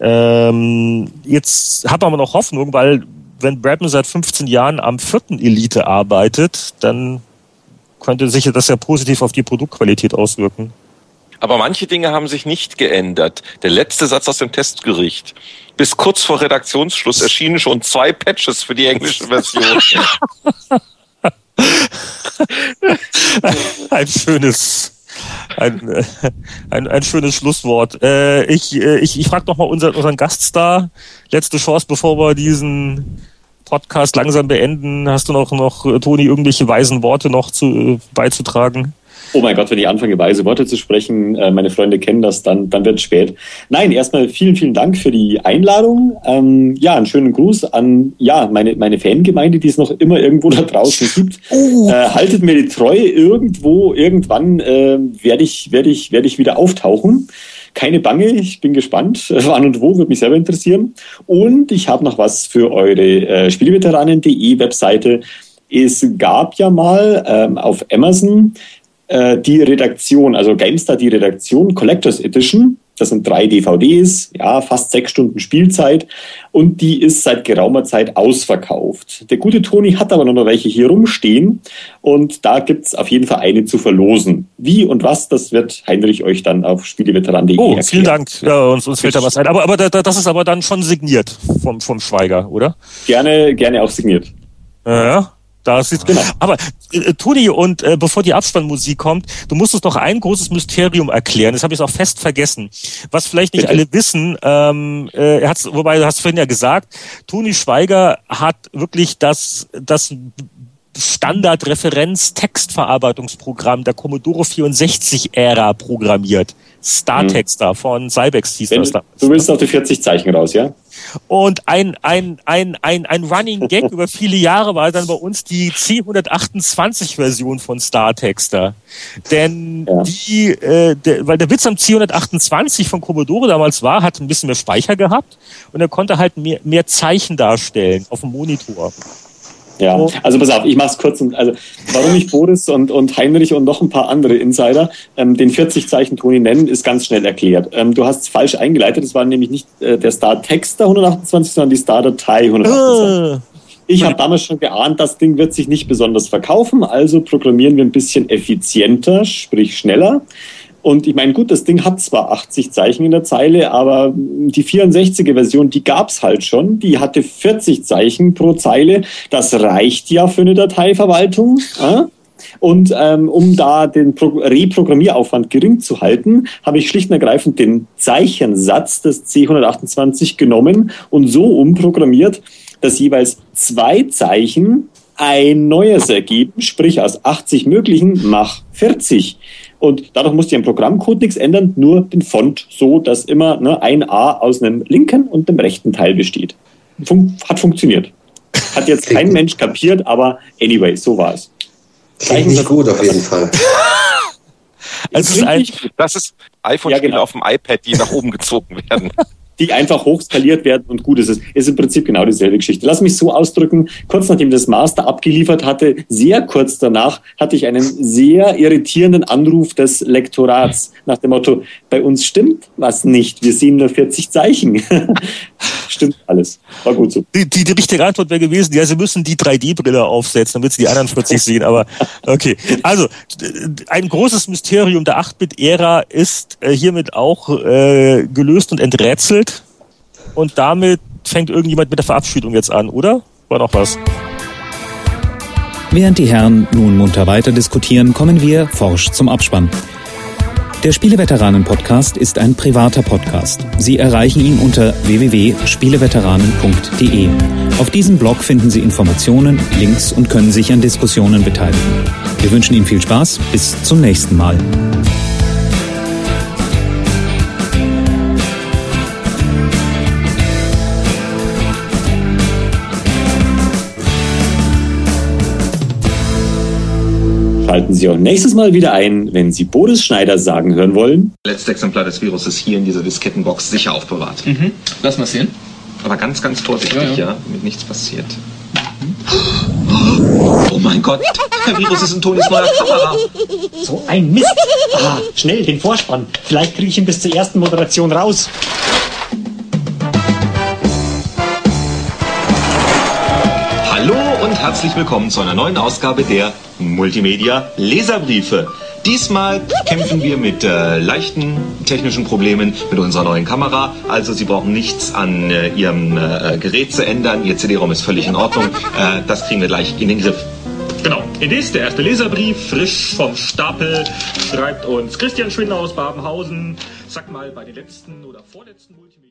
ähm, jetzt hat man noch Hoffnung, weil wenn Bradman seit 15 Jahren am vierten Elite arbeitet, dann könnte sich das ja positiv auf die Produktqualität auswirken. Aber manche Dinge haben sich nicht geändert. Der letzte Satz aus dem Testgericht. Bis kurz vor Redaktionsschluss erschienen schon zwei Patches für die englische Version. Ein schönes ein, äh, ein, ein schönes Schlusswort. Äh, ich äh, ich, ich frage nochmal unseren, unseren Gaststar. Letzte Chance, bevor wir diesen Podcast langsam beenden. Hast du noch, noch Toni, irgendwelche weisen Worte noch zu, beizutragen? Oh mein Gott, wenn ich anfange, weise Worte zu sprechen, äh, meine Freunde kennen das, dann, dann wird es spät. Nein, erstmal vielen, vielen Dank für die Einladung. Ähm, ja, einen schönen Gruß an ja, meine, meine Fangemeinde, die es noch immer irgendwo da draußen gibt. Oh. Äh, haltet mir die Treue irgendwo, irgendwann äh, werde ich, werd ich, werd ich wieder auftauchen. Keine Bange, ich bin gespannt. Wann und wo, würde mich selber interessieren. Und ich habe noch was für eure äh, Spielveteranen.de Webseite. Es gab ja mal ähm, auf Amazon äh, die Redaktion, also GameStar die Redaktion Collectors Edition. Das sind drei DVDs, ja, fast sechs Stunden Spielzeit und die ist seit geraumer Zeit ausverkauft. Der gute Toni hat aber noch welche hier rumstehen und da gibt's auf jeden Fall eine zu verlosen. Wie und was, das wird Heinrich euch dann auf spieleveteran.de Oh, erklären. vielen Dank. Ja, uns, uns fällt da was ein. Aber, aber das ist aber dann schon signiert vom, vom Schweiger, oder? Gerne, gerne auch signiert. Ja, da sieht, genau. Aber äh, Toni, und äh, bevor die Abspannmusik kommt, du musst uns noch ein großes Mysterium erklären. Das habe ich auch fest vergessen. Was vielleicht nicht Bitte. alle wissen, ähm, äh, er hat's, wobei du hast vorhin ja gesagt, Toni Schweiger hat wirklich das, das Standard-Referenz-Textverarbeitungsprogramm der Commodore 64-Ära programmiert. Startexter hm. von Cybex hieß das da. Du willst auf die 40 Zeichen raus, ja? Und ein, ein, ein, ein, ein Running Gag über viele Jahre war dann bei uns die C128-Version von Startexter. Denn ja. die, äh, der, weil der Witz am C128 von Commodore damals war, hat ein bisschen mehr Speicher gehabt und er konnte halt mehr, mehr Zeichen darstellen auf dem Monitor. Ja, also pass auf, ich mach's kurz. Und, also, warum ich Boris und, und Heinrich und noch ein paar andere Insider ähm, den 40-Zeichen-Toni nennen, ist ganz schnell erklärt. Ähm, du hast es falsch eingeleitet, es war nämlich nicht äh, der Star-Text der 128, sondern die Star-Datei 128. Äh. Ich habe damals schon geahnt, das Ding wird sich nicht besonders verkaufen, also programmieren wir ein bisschen effizienter, sprich schneller. Und ich meine, gut, das Ding hat zwar 80 Zeichen in der Zeile, aber die 64er Version, die gab's halt schon. Die hatte 40 Zeichen pro Zeile. Das reicht ja für eine Dateiverwaltung. Äh? Und ähm, um da den Pro Reprogrammieraufwand gering zu halten, habe ich schlicht und ergreifend den Zeichensatz des C128 genommen und so umprogrammiert, dass jeweils zwei Zeichen ein neues ergeben, sprich aus 80 möglichen mach 40. Und dadurch musste ich am Programmcode nichts ändern, nur den Font, so dass immer ne, ein A aus einem linken und einem rechten Teil besteht. Fun hat funktioniert. Hat jetzt kein Mensch kapiert, aber anyway, so war es. Klingt nicht gut auf jeden Fall. Also ist ein, das ist iPhone-Spiele ja, genau. auf dem iPad, die nach oben gezogen werden die einfach hochskaliert werden und gut ist es. Ist im Prinzip genau dieselbe Geschichte. Lass mich so ausdrücken, kurz nachdem das Master abgeliefert hatte, sehr kurz danach hatte ich einen sehr irritierenden Anruf des Lektorats nach dem Motto, bei uns stimmt was nicht, wir sehen nur 40 Zeichen. stimmt alles. War gut so. Die, die, die richtige Antwort wäre gewesen, ja, Sie müssen die 3D-Brille aufsetzen, damit Sie die anderen 40 sehen, aber okay. Also, ein großes Mysterium der 8-Bit-Ära ist äh, hiermit auch äh, gelöst und enträtselt und damit fängt irgendjemand mit der Verabschiedung jetzt an, oder? War noch was? Während die Herren nun munter weiter diskutieren, kommen wir forsch zum Abspann. Der Spieleveteranen-Podcast ist ein privater Podcast. Sie erreichen ihn unter www.spieleveteranen.de. Auf diesem Blog finden Sie Informationen, Links und können sich an Diskussionen beteiligen. Wir wünschen Ihnen viel Spaß. Bis zum nächsten Mal. Schalten Sie auch nächstes Mal wieder ein, wenn Sie Boris Schneider sagen hören wollen. Letztes Exemplar des Virus ist hier in dieser Diskettenbox sicher aufbewahrt. Mhm. Lass mal sehen. Aber ganz, ganz vorsichtig, ja, ja. ja damit nichts passiert. Oh mein Gott, der Virus ist in Tonis neuer Kamera. So ein Mist. Ah, schnell, den Vorspann. Vielleicht kriege ich ihn bis zur ersten Moderation raus. Herzlich willkommen zu einer neuen Ausgabe der Multimedia Leserbriefe. Diesmal kämpfen wir mit äh, leichten technischen Problemen mit unserer neuen Kamera. Also Sie brauchen nichts an äh, Ihrem äh, Gerät zu ändern. Ihr CD-ROM ist völlig in Ordnung. Äh, das kriegen wir gleich in den Griff. Genau, Idee der erste Leserbrief, frisch vom Stapel, schreibt uns Christian Schwinder aus Babenhausen. Sag mal, bei den letzten oder vorletzten Multimedia...